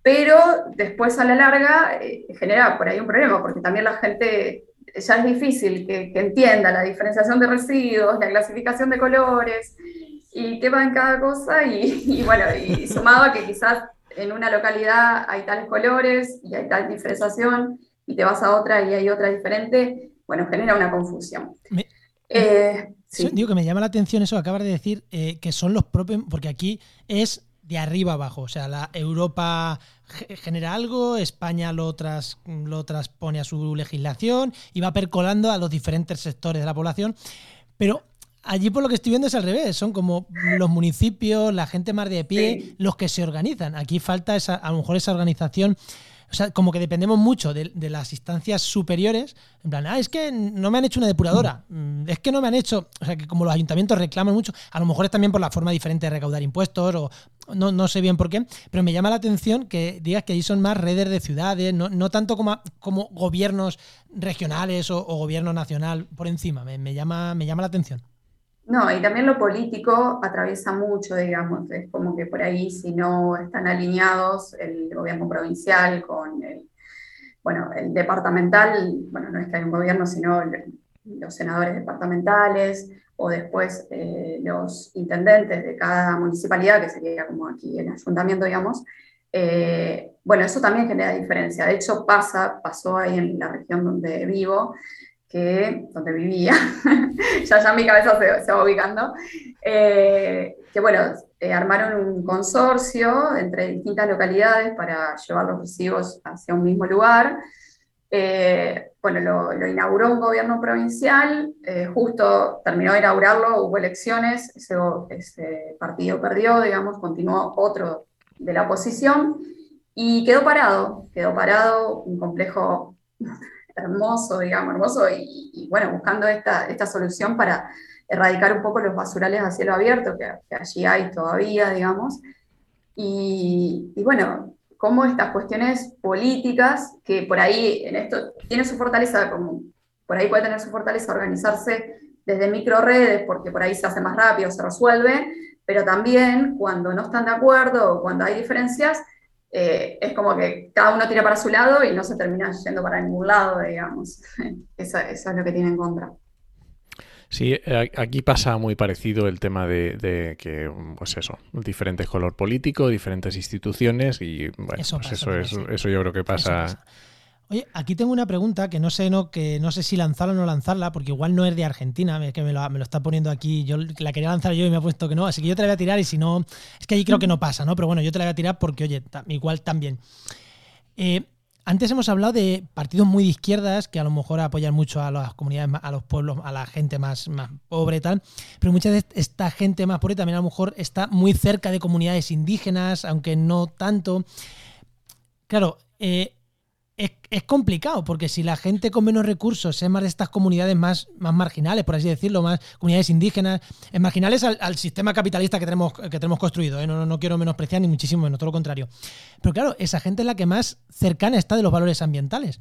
pero después a la larga genera por ahí un problema, porque también la gente ya es difícil que, entienda la diferenciación de residuos, la clasificación de colores y qué va en cada cosa (laughs) y, bueno, y sumado a que quizás en una localidad hay tales colores y hay tal diferenciación y te vas a otra y hay otra diferente, bueno, genera una confusión. Eh, digo que me llama la atención eso, acabas de decir eh, que son los propios, porque aquí es de arriba abajo. O sea, la Europa genera algo, España lo, tras, lo transpone a su legislación y va percolando a los diferentes sectores de la población. Pero allí por lo que estoy viendo es al revés, son como los municipios, la gente más de pie, los que se organizan. Aquí falta esa, a lo mejor esa organización o sea, como que dependemos mucho de, las instancias superiores. En plan, ah, es que no me han hecho una depuradora. Mm, es que no me han hecho. O sea, que como los ayuntamientos reclaman mucho, a lo mejor es también por la forma diferente de recaudar impuestos o no, no sé bien por qué, pero me llama la atención que digas que ahí son más redes de ciudades, no, tanto como, como gobiernos regionales o, gobierno nacional por encima. Me, llama, me llama la atención. No, y también lo político atraviesa mucho, digamos, es como que por ahí si no están alineados el gobierno provincial con el, bueno, el departamental, bueno, no es que hay un gobierno, sino los senadores departamentales o después eh, los intendentes de cada municipalidad, que sería como aquí el ayuntamiento, digamos, eh, bueno, eso también genera diferencia. De hecho, pasa, pasó ahí en la región donde vivo, que, donde vivía, (laughs) ya ya mi cabeza se, va ubicando, eh, que bueno, eh, armaron un consorcio entre distintas localidades para llevar los residuos hacia un mismo lugar. Eh, bueno, lo, inauguró un gobierno provincial, justo terminó de inaugurarlo, hubo elecciones, ese, ese partido perdió, digamos, continuó otro de la oposición y quedó parado, quedó parado, un complejo hermoso, digamos, hermoso, y, bueno, buscando esta, esta, solución para erradicar un poco los basurales a cielo abierto, que, allí hay todavía, digamos. Y, bueno, cómo estas cuestiones políticas, que por ahí en esto tiene su fortaleza, como por ahí puede tener su fortaleza organizarse desde micro redes, porque por ahí se hace más rápido, se resuelve, pero también cuando no están de acuerdo o cuando hay diferencias, eh, es como que cada uno tira para su lado y no se termina yendo para ningún lado, digamos. (laughs) Eso, es lo que tiene en contra. Sí, eh, aquí pasa muy parecido el tema de, que, pues eso, diferentes color político, diferentes instituciones y bueno, eso, pues eso, es, eso yo creo que pasa Oye, aquí tengo una pregunta que no sé no que no sé si lanzarla o no lanzarla, porque igual no es de Argentina, que me lo, me lo, está poniendo aquí. Yo la quería lanzar yo y me ha puesto que no, así que yo te la voy a tirar y si no, es que allí creo que no pasa, ¿no? Pero bueno, yo te la voy a tirar porque, oye, igual también. Eh, antes hemos hablado de partidos muy de izquierdas que a lo mejor apoyan mucho a las comunidades, a los pueblos, a la gente más, más pobre y tal, pero muchas veces esta gente más pobre también a lo mejor está muy cerca de comunidades indígenas, aunque no tanto. Claro, eh, es, complicado, porque si la gente con menos recursos es más de estas comunidades más, más marginales, por así decirlo, más comunidades indígenas, es marginales al, sistema capitalista que tenemos, que tenemos construido, ¿eh? no, no, quiero menospreciar ni muchísimo menos, todo lo contrario. Pero claro, esa gente es la que más cercana está de los valores ambientales.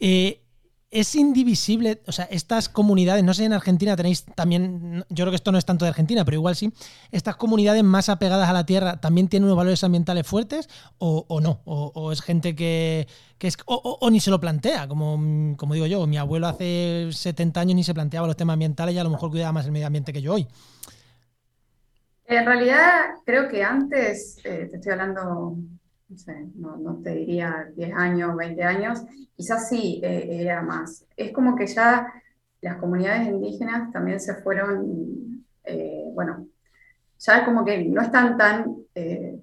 Eh, es indivisible, o sea, estas comunidades, no sé si en Argentina tenéis también, yo creo que esto no es tanto de Argentina, pero igual sí, estas comunidades más apegadas a la tierra también tienen unos valores ambientales fuertes o, no, o, es gente que, es, o, ni se lo plantea, como, como digo yo, mi abuelo hace 70 años ni se planteaba los temas ambientales y a lo mejor cuidaba más el medio ambiente que yo hoy. En realidad, creo que antes, eh, te estoy hablando no sé, no, te diría 10 años, 20 años, quizás sí eh, era más. Es como que ya las comunidades indígenas también se fueron, eh, bueno, ya como que no están tan eh,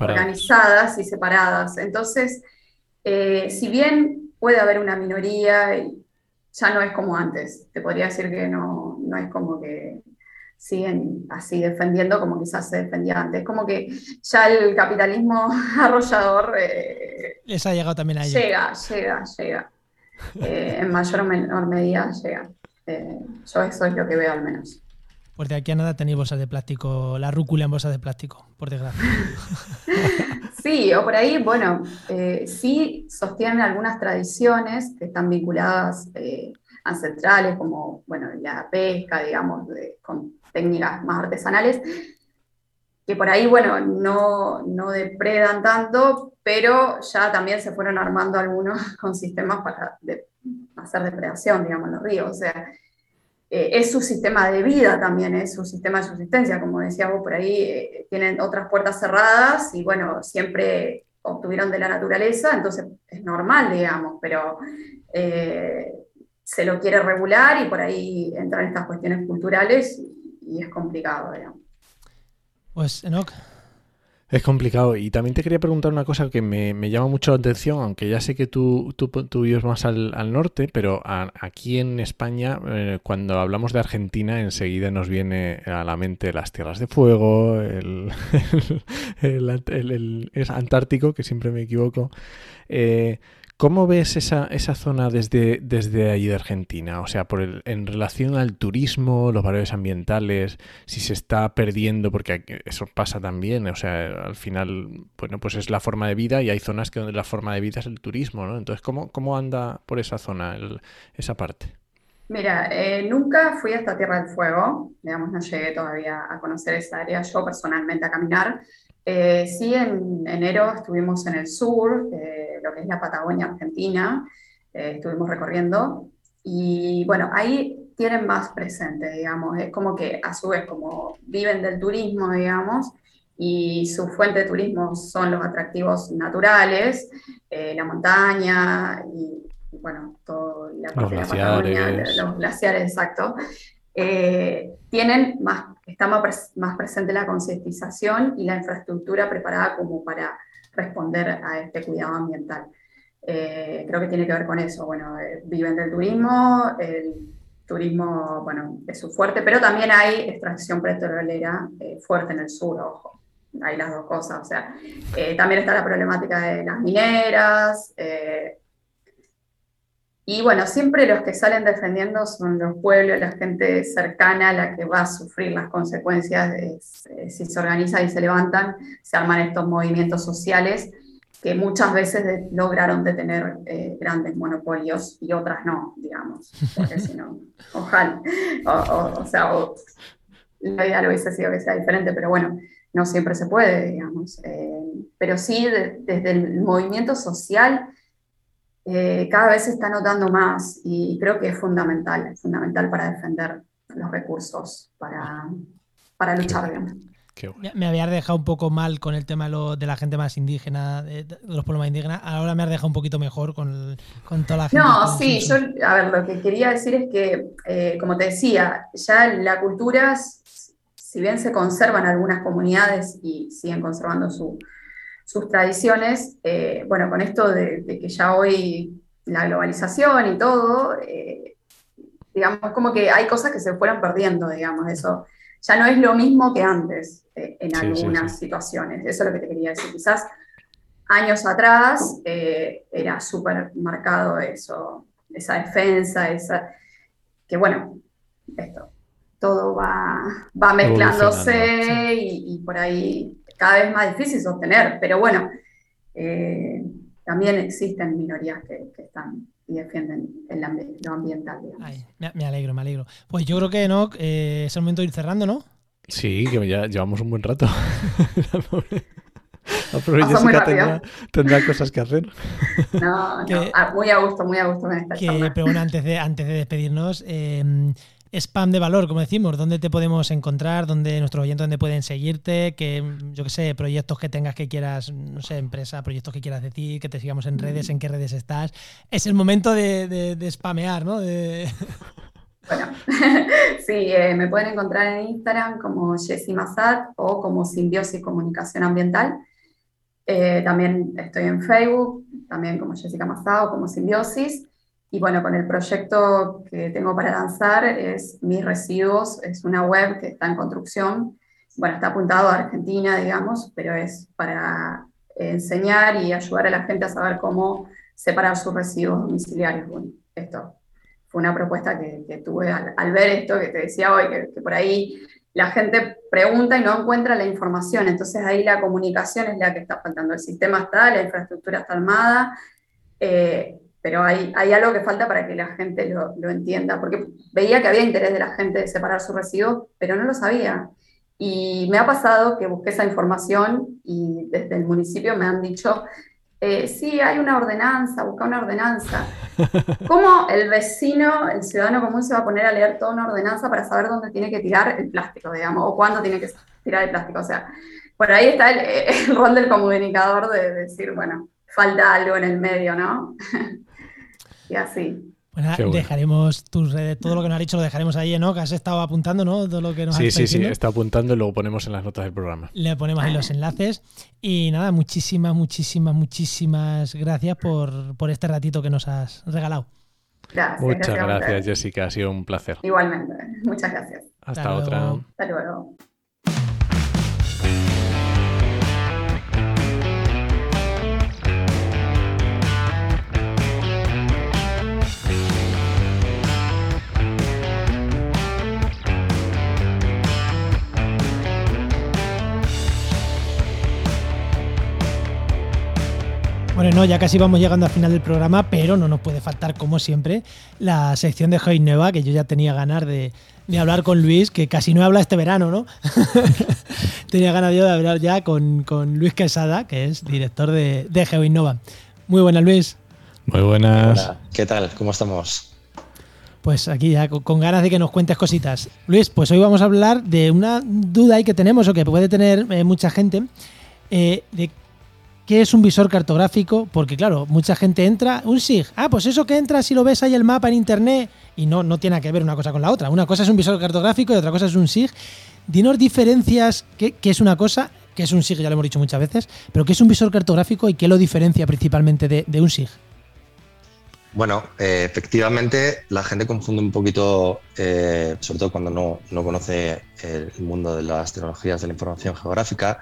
organizadas y separadas. Entonces, si bien puede haber una minoría, ya no es como antes. Te podría decir que no, no es como que siguen así defendiendo como quizás se defendía antes. Como que ya el capitalismo (laughs) arrollador... Eh, Les ha llegado también a ellos. Llega, llega, llega. (laughs) Eh, en mayor o menor medida llega. Eh, yo eso es lo que veo al menos. Pues de aquí a nada tenéis bolsas de plástico, la rúcula en bolsas de plástico, por desgracia. (laughs) sí, o por ahí, bueno, sí sostienen algunas tradiciones que están vinculadas ancestrales, como, bueno, la pesca, digamos, de, con técnicas más artesanales, que por ahí, bueno, no, no depredan tanto, pero ya también se fueron armando algunos (laughs) con sistemas para hacer depredación, digamos, en los ríos. O sea, eh, es su sistema de vida también, es su sistema de subsistencia, como decía vos por ahí, eh, tienen otras puertas cerradas y bueno, siempre obtuvieron de la naturaleza, entonces es normal, digamos, pero eh, se lo quiere regular y por ahí entran estas cuestiones culturales es complicado, digamos. Pues, Enoch. Es complicado. Y también te quería preguntar una cosa que me, llama mucho la atención, aunque ya sé que tú, tú, vives más al, norte, pero aquí en España, eh, cuando hablamos de Argentina, enseguida nos viene a la mente las tierras de fuego, el, (laughs) el, el Antártico, que siempre me equivoco. Eh, ¿Cómo ves esa, esa zona desde, desde allí de Argentina? O sea, por el, en relación al turismo, los valores ambientales, si se está perdiendo, porque eso pasa también, o sea, al final, bueno, pues es la forma de vida y hay zonas que donde la forma de vida es el turismo, ¿no? Entonces, ¿cómo, cómo anda por esa zona esa parte? Mira, eh, nunca fui hasta Tierra del Fuego, digamos, no llegué todavía a conocer esa área yo personalmente a caminar. Eh, sí, en enero estuvimos en el sur, eh, lo que es la Patagonia Argentina, estuvimos recorriendo. Y bueno, ahí tienen más presente, digamos, es como que a su vez como viven del turismo, digamos, y su fuente de turismo son los atractivos naturales, la montaña y bueno, todo la los glaciares. los glaciares, exacto, eh, tienen más, está más, más presente la concientización y la infraestructura preparada como para responder a este cuidado ambiental. Eh, creo que tiene que ver con eso. Bueno, eh, viven del turismo, el turismo, bueno, es su fuerte, pero también hay extracción petrolera fuerte en el sur, ojo. Hay las dos cosas, o sea, también está la problemática de las mineras, y bueno, siempre los que salen defendiendo son los pueblos, la gente cercana, la que va a sufrir las consecuencias de, si se organizan y se levantan, se arman estos movimientos sociales que muchas veces lograron detener eh, grandes monopolios y otras no, digamos, porque si no, (laughs) ojalá, o, sea, la idea lo hubiese sido que sea diferente, pero bueno, no siempre se puede, digamos. Eh, pero sí, desde el movimiento social eh, cada vez se está notando más y creo que es fundamental, es fundamental para defender los recursos, para, para luchar bien. Me había dejado un poco mal con el tema de, la gente más indígena, de, los pueblos más indígenas. Ahora me ha dejado un poquito mejor con, con toda la gente. No, sí, yo, a ver, lo que quería decir es que, eh, como te decía, ya la cultura, si bien se conservan algunas comunidades y siguen conservando su, sus tradiciones, eh, bueno, con esto de, que ya hoy la globalización y todo, eh, digamos, como que hay cosas que se fueron perdiendo, digamos, eso ya no es lo mismo que antes eh, en algunas situaciones, eso es lo que te quería decir, quizás años atrás era súper marcado eso, esa defensa, esa, que bueno, esto, todo va, va mezclándose y, y por ahí cada vez más difícil sostener, pero bueno, eh, también existen minorías que, están y defienden el lo ambiental. me, alegro, me alegro. Pues yo creo que no, eh, es el momento de ir cerrando, ¿no? Sí, que ya llevamos un buen rato. (laughs) Jessica tendrá, cosas que hacer. No, no, ah, muy a gusto, muy a gusto con esta Pero bueno, antes de, antes de despedirnos, eh, spam de valor, como decimos, dónde te podemos encontrar, dónde nuestros oyentes dónde pueden seguirte, que yo qué sé, proyectos que tengas que quieras, no sé, empresa, proyectos que quieras decir, que te sigamos en redes, en qué redes estás. Es el momento de, spamear, ¿no? (laughs) Bueno, (laughs) sí, eh, me pueden encontrar en Instagram como Jessie Massad o como Simbiosis Comunicación Ambiental. Eh, también estoy en Facebook, también como Jessica Massad o como Simbiosis. Y bueno, con el proyecto que tengo para lanzar es Mis Residuos, es una web que está en construcción. Bueno, está apuntado a Argentina, digamos, pero es para enseñar y ayudar a la gente a saber cómo separar sus residuos domiciliarios. Bueno, esto fue una propuesta que, tuve al, ver esto que te decía hoy, que, por ahí la gente pregunta y no encuentra la información. Entonces ahí la comunicación es la que está faltando. El sistema está, la infraestructura está armada. Eh, pero hay, hay algo que falta para que la gente lo, lo, entienda, porque veía que había interés de la gente de separar sus residuos, pero no lo sabía. Y me ha pasado que busqué esa información y desde el municipio me han dicho, eh, sí, hay una ordenanza, busca una ordenanza. (laughs) ¿Cómo el vecino, el ciudadano común se va a poner a leer toda una ordenanza para saber dónde tiene que tirar el plástico, digamos, o cuándo tiene que tirar el plástico? O sea, por ahí está el, el rol del comunicador de decir, bueno, falta algo en el medio, ¿no? (laughs) y así. Bueno, dejaremos tus redes, todo lo que nos has dicho lo dejaremos ahí, ¿no? Que has estado apuntando, ¿no? Todo lo que nos sí, sí, sí, está apuntando y luego ponemos en las notas del programa. Le ponemos ahí los enlaces. Y nada, muchísimas, muchísimas, muchísimas gracias por, por este ratito que nos has regalado. Gracias, Muchas gracias, Jessica. Ha sido un placer. Igualmente. Muchas gracias. Hasta, otra. Hasta luego. Bueno, no, ya casi vamos llegando al final del programa, pero no nos puede faltar, como siempre, la sección de Joy Nueva, que yo ya tenía ganas de, hablar con Luis, que casi no habla este verano, ¿no? (laughs) tenía ganas yo de hablar ya con, Luis Quesada, que es director de, de GeoInnova. Muy buenas, Luis. Muy buenas. Hola, ¿qué tal? ¿Cómo estamos? Pues aquí ya con ganas de que nos cuentes cositas. Luis, pues hoy vamos a hablar de una duda ahí que tenemos o que puede tener eh, mucha gente eh, de qué es un visor cartográfico, porque claro, mucha gente entra, un SIG, ah, pues eso que entra si lo ves ahí el mapa en internet y no, no tiene que ver una cosa con la otra. Una cosa es un visor cartográfico y otra cosa es un SIG. Dinos diferencias, qué, es una cosa, qué es un SIG, ya lo hemos dicho muchas veces, pero qué es un visor cartográfico y qué lo diferencia principalmente de un SIG. Bueno, eh, efectivamente la gente confunde un poquito, eh, sobre todo cuando no, conoce el mundo de las tecnologías de la información geográfica,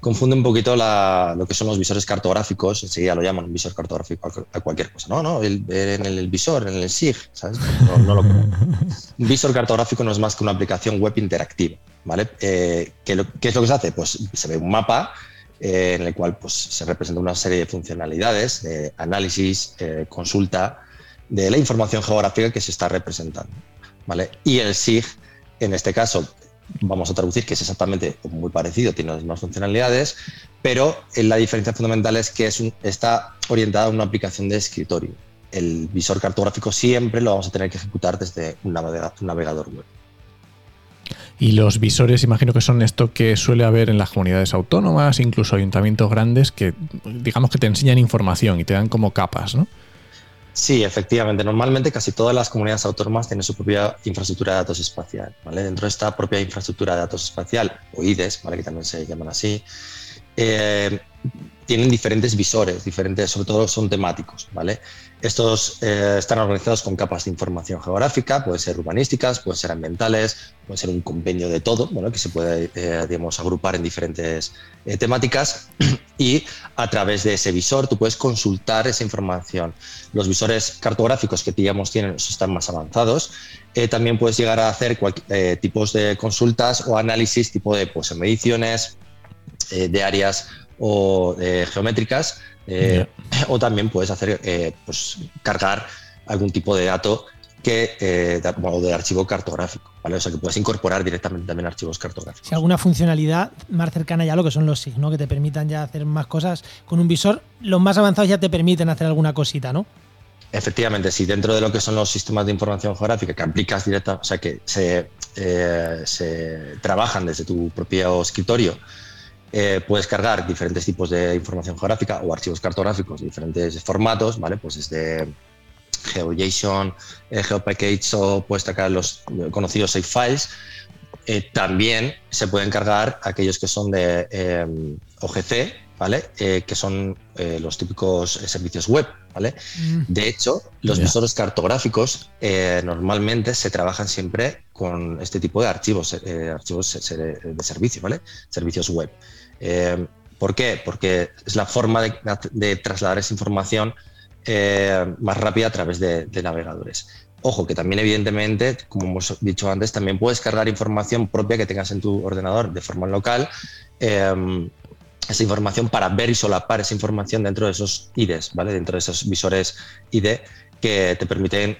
confunde un poquito lo que son los visores cartográficos, enseguida lo llaman un visor cartográfico a cualquier cosa. No, no, en el, visor, en el SIG, ¿sabes? No, un visor cartográfico no es más que una aplicación web interactiva, ¿vale? Eh, ¿qué, ¿Qué es lo que se hace? Pues se ve un mapa eh, en el cual pues, se representa una serie de funcionalidades, de análisis, eh, consulta de la información geográfica que se está representando. ¿vale? Y el SIG, en este caso, vamos a traducir que es exactamente muy parecido, tiene las mismas funcionalidades, pero eh, la diferencia fundamental es que es está orientada a una aplicación de escritorio. El visor cartográfico siempre lo vamos a tener que ejecutar desde un navegador web. Y los visores, imagino que son esto que suele haber en las comunidades autónomas, incluso ayuntamientos grandes, que digamos que te enseñan información y te dan como capas, ¿no? Sí, efectivamente. Normalmente casi todas las comunidades autónomas tienen su propia infraestructura de datos espacial. ¿vale? Dentro de esta propia infraestructura de datos espacial, o IDES, ¿vale? que también se llaman así, eh, tienen diferentes visores, diferentes, sobre todo son temáticos, ¿vale? Estos eh, están organizados con capas de información geográfica, pueden ser urbanísticas, pueden ser ambientales, puede ser un convenio de todo, bueno, que se puede, eh, digamos, agrupar en diferentes eh, temáticas (clears throat) y a través de ese visor tú puedes consultar esa información. Los visores cartográficos que digamos tienen están más avanzados. también puedes llegar a hacer tipos de consultas o análisis tipo de pues, mediciones de áreas o eh, geométricas, eh, o también puedes hacer, eh, pues, cargar algún tipo de dato que, de, de archivo cartográfico, ¿vale? O sea, que puedes incorporar directamente también archivos cartográficos. Si alguna funcionalidad más cercana ya a lo que son los SIG, ¿no? Que te permitan ya hacer más cosas con un visor, los más avanzados ya te permiten hacer alguna cosita, ¿no? Efectivamente, si dentro de lo que son los sistemas de información geográfica que aplicas directa, o sea, que se, se trabajan desde tu propio escritorio, eh, puedes cargar diferentes tipos de información geográfica o archivos cartográficos de diferentes formatos, ¿vale? Pues desde GeoJSON, eh, GeoPackage o puedes sacar los conocidos save files. Eh, también se pueden cargar aquellos que son de em, OGC, ¿vale? que son los típicos servicios web, ¿vale? Mm. De hecho, los visores cartográficos normalmente se trabajan siempre con este tipo de archivos, archivos de servicio, ¿vale? Servicios web. Eh, ¿Por qué? Porque es la forma de, trasladar esa información eh, más rápida a través de, navegadores. Ojo, que también evidentemente, como hemos dicho antes, también puedes cargar información propia que tengas en tu ordenador de forma local, eh, esa información para ver y solapar esa información dentro de esos IDEs, ¿vale? dentro de esos visores ID que te permiten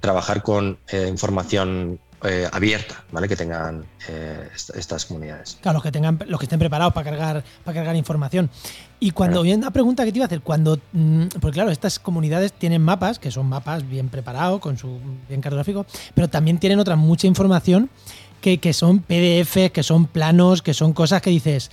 trabajar con información eh, abierta, ¿vale? Que tengan eh, estas comunidades. Claro, los que tengan, los que estén preparados para cargar, para cargar información. Y cuando, una pregunta que te iba a hacer, cuando, mm, porque claro, estas comunidades tienen mapas, que son mapas bien preparados, con su bien cartográfico, pero también tienen otra mucha información que, que son PDF, que son planos, que son cosas que dices,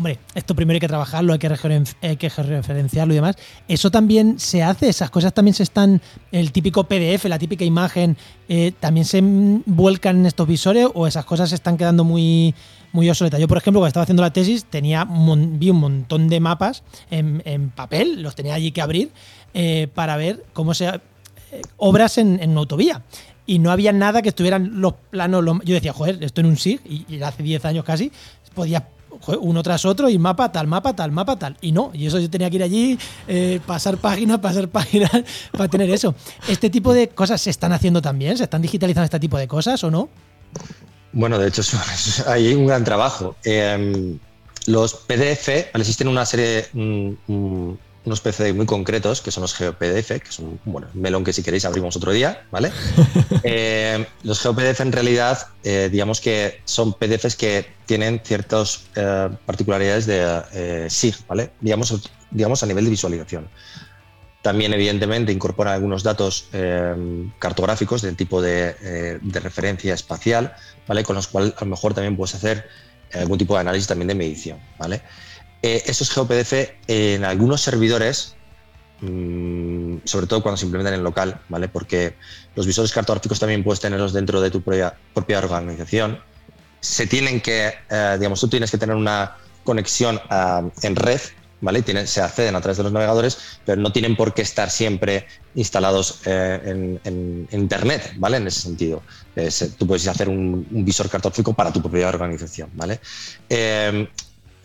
hombre, esto primero hay que trabajarlo, hay que, referenciarlo y demás. ¿Eso también se hace? ¿Esas cosas también se están, el típico PDF, la típica imagen, eh, también se vuelcan en estos visores o esas cosas se están quedando muy, muy obsoletas? Yo, por ejemplo, cuando estaba haciendo la tesis, tenía vi un montón de mapas en, papel, los tenía allí que abrir eh, para ver cómo se... Eh, obras en, en autovía y no había nada que estuvieran los planos. yo decía, joder, esto en un SIG, y hace 10 años casi, podía uno tras otro y mapa tal, mapa tal, mapa tal. Y no, y eso yo tenía que ir allí, eh, pasar páginas, pasar páginas (laughs) para tener eso. ¿Este tipo de cosas se están haciendo también? ¿Se están digitalizando este tipo de cosas o no? Bueno, de hecho, (laughs) hay un gran trabajo. Em, los PDF, existen una serie, unos PDF muy concretos, que son los GeoPDF, que son bueno, un melón que si queréis abrimos otro día, ¿vale? (laughs) Eh, los GeoPDF en realidad, eh, digamos que son PDFs que tienen ciertas particularidades de SIG, ¿vale? Digamos, digamos a nivel de visualización. También, evidentemente, incorporan algunos datos cartográficos del tipo de, de, referencia espacial, ¿vale? Con los cuales a lo mejor también puedes hacer algún tipo de análisis también de medición, ¿vale? Eh, esos GeoPDF en algunos servidores, mm, sobre todo cuando se implementan en local, ¿vale? Porque los visores cartográficos también puedes tenerlos dentro de tu propia, organización. Se tienen que, eh, digamos, tú tienes que tener una conexión ah, en red, ¿vale? se acceden a través de los navegadores, pero no tienen por qué estar siempre instalados eh, en, Internet, ¿vale? En ese sentido. tú puedes hacer un, visor cartográfico para tu propia organización, ¿vale?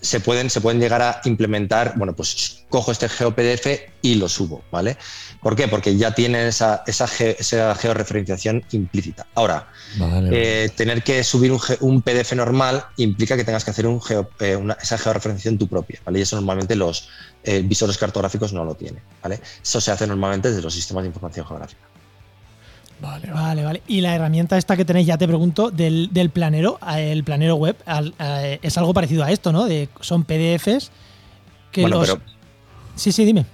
Se pueden, se pueden llegar a implementar, bueno, pues cojo este GeoPDF y lo subo, ¿vale? ¿Por qué? Porque ya tienen esa, esa, georreferenciación implícita. Ahora, eh, tener que subir un, PDF normal implica que tengas que hacer un eh, esa georreferenciación tu propia, ¿vale? Y eso normalmente los eh, visores cartográficos no lo tienen, ¿vale? Eso se hace normalmente desde los sistemas de información geográfica. Vale, vale, vale. Y la herramienta esta que tenéis, ya te pregunto, del, planero, el planero web, es algo parecido a esto, ¿no? De, son PDFs que bueno, Pero, sí, sí, dime.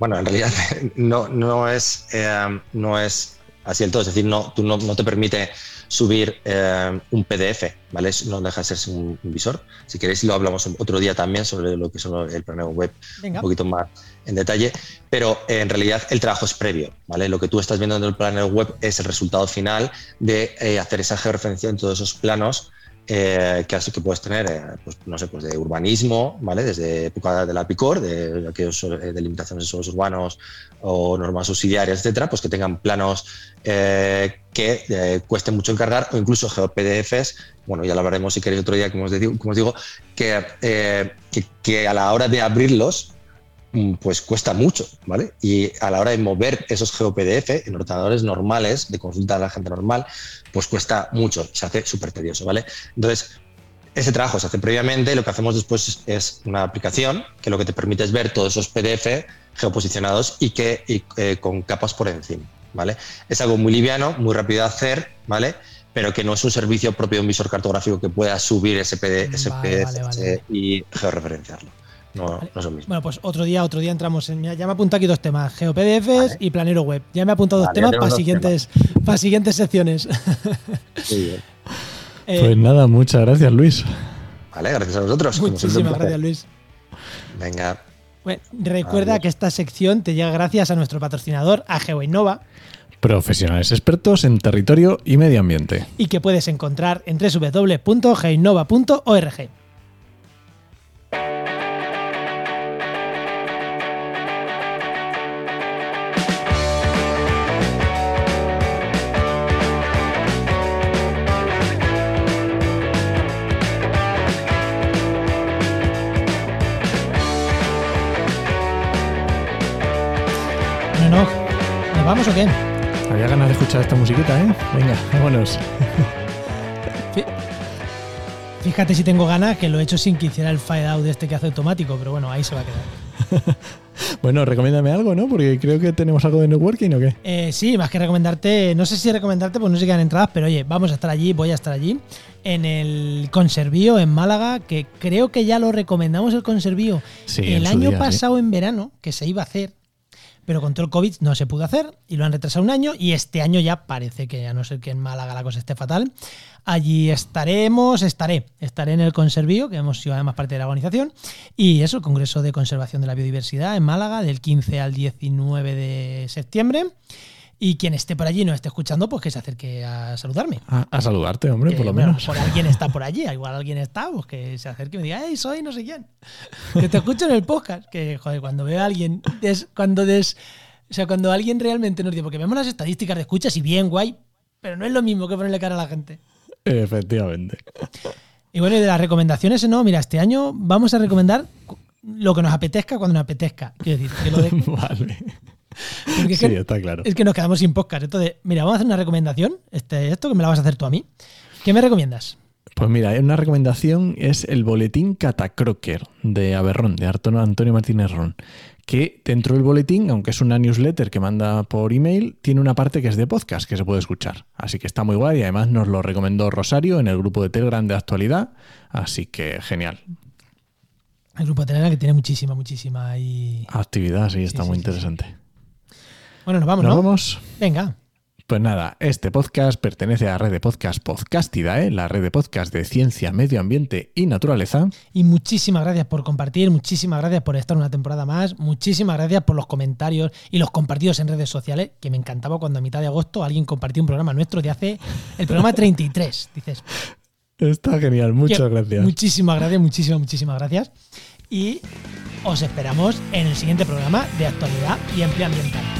Bueno, en realidad (laughs) no, no, es, eh, no es así el todo, es decir, no, tú no, no te permite subir eh, un PDF, ¿vale? No deja de ser un, visor. Si queréis lo hablamos otro día también sobre lo que son el planeo web un poquito más en detalle, pero eh, en realidad el trabajo es previo, ¿vale? Lo que tú estás viendo en el planeo web es el resultado final de eh, hacer esa georreferencia en todos esos planos eh, que, que puedes tener, pues, no sé, pues de urbanismo, ¿vale? Desde época de la PICOR, de aquellos eh, de suelos urbanos o normas subsidiarias, etcétera, pues que tengan planos que cuesten mucho encargar o incluso GeoPDFs, bueno, ya lo hablaremos si queréis otro día, como os digo, que, que, a la hora de abrirlos pues cuesta mucho, ¿vale? Y a la hora de mover esos GeoPDF en ordenadores normales, de consulta a la gente normal, pues cuesta mucho, se hace súper tedioso, ¿vale? Entonces, ese trabajo se hace previamente, lo que hacemos después es una aplicación que lo que te permite es ver todos esos PDF geoposicionados y que eh, con capas por encima, ¿vale? Es algo muy liviano, muy rápido de hacer, ¿vale? Pero que no es un servicio propio de un visor cartográfico que pueda subir ese, PDF, y georreferenciarlo. No, no son mismos. Bueno, pues otro día, otro día entramos en. Ya me he apuntado aquí dos temas: GeoPDFs y Planero Web. Ya me he apuntado dos temas para siguientes, (laughs) para siguientes secciones. (laughs) Eh, pues nada, muchas gracias, Luis. Vale, gracias a vosotros. Muchísimas gracias, Luis. Venga. recuerda que esta sección te llega gracias a nuestro patrocinador, a GeoInnova. Profesionales expertos en territorio y medio ambiente. Y que puedes encontrar en www.geinnova.org. ¿Vamos o qué? Había ganas de escuchar esta musiquita, ¿eh? Venga, vámonos. Fíjate si tengo ganas, que lo he hecho sin que hiciera el fade out de este que hace automático, pero bueno, ahí se va a quedar. (laughs) bueno, recomiéndame algo, ¿no? Porque creo que tenemos algo de networking o qué. Eh, sí, más que recomendarte, no sé si recomendarte, pues no sé qué han entradas, pero oye, vamos a estar allí, voy a estar allí, en el Conservío en Málaga, que creo que ya lo recomendamos el Conservío el año pasado en verano, que se iba a hacer, pero con todo el COVID no se pudo hacer y lo han retrasado un año y este año ya parece que, a no ser que en Málaga la cosa esté fatal, allí estaremos, estaré, estaré en el Conservío, que hemos sido además parte de la organización, y eso, el Congreso de Conservación de la Biodiversidad en Málaga del 15 al 19 de septiembre. Y quien esté por allí y no esté escuchando, pues que se acerque a saludarme. A, saludarte, hombre, por lo menos. Por alguien está por allí, (laughs) igual alguien está, pues que se acerque y me diga, hey, soy no sé quién. Que te escucho en el podcast. Que, joder, cuando veo a alguien, cuando des, o sea, cuando alguien realmente nos dice, porque vemos las estadísticas de escuchas y bien, guay, pero no es lo mismo que ponerle cara a la gente. Efectivamente. Y bueno, y de las recomendaciones, no, mira, este año vamos a recomendar lo que nos apetezca cuando nos apetezca. Quiero decir, que lo de... (laughs) vale sí, está claro. Es que nos quedamos sin podcast. Entonces, mira, vamos a hacer una recomendación. Este, esto que me la vas a hacer tú a mí. ¿Qué me recomiendas? Pues mira, una recomendación es el boletín Catacroker de Aberrón, de Antonio Martínez Ron, que dentro del boletín, aunque es una newsletter que manda por email, tiene una parte que es de podcast que se puede escuchar. Así que está muy guay y además nos lo recomendó Rosario en el grupo de Telegram de actualidad, así que genial. El grupo de Telegram que tiene muchísima, muchísima actividad, sí, está muy interesante. Bueno, nos vamos, ¿Nos vamos? Venga. Pues nada, este podcast pertenece a la red de podcast Podcastidae, la red de podcast de ciencia, medio ambiente y naturaleza. Y muchísimas gracias por compartir, muchísimas gracias por estar una temporada más, muchísimas gracias por los comentarios y los compartidos en redes sociales, que me encantaba cuando a mitad de agosto alguien compartió un programa nuestro de hace el programa 33. (laughs) Dices. Está genial, muchas gracias. Muchísimas gracias, muchísimas, muchísimas gracias. Y os esperamos en el siguiente programa de actualidad y empleo ambiental.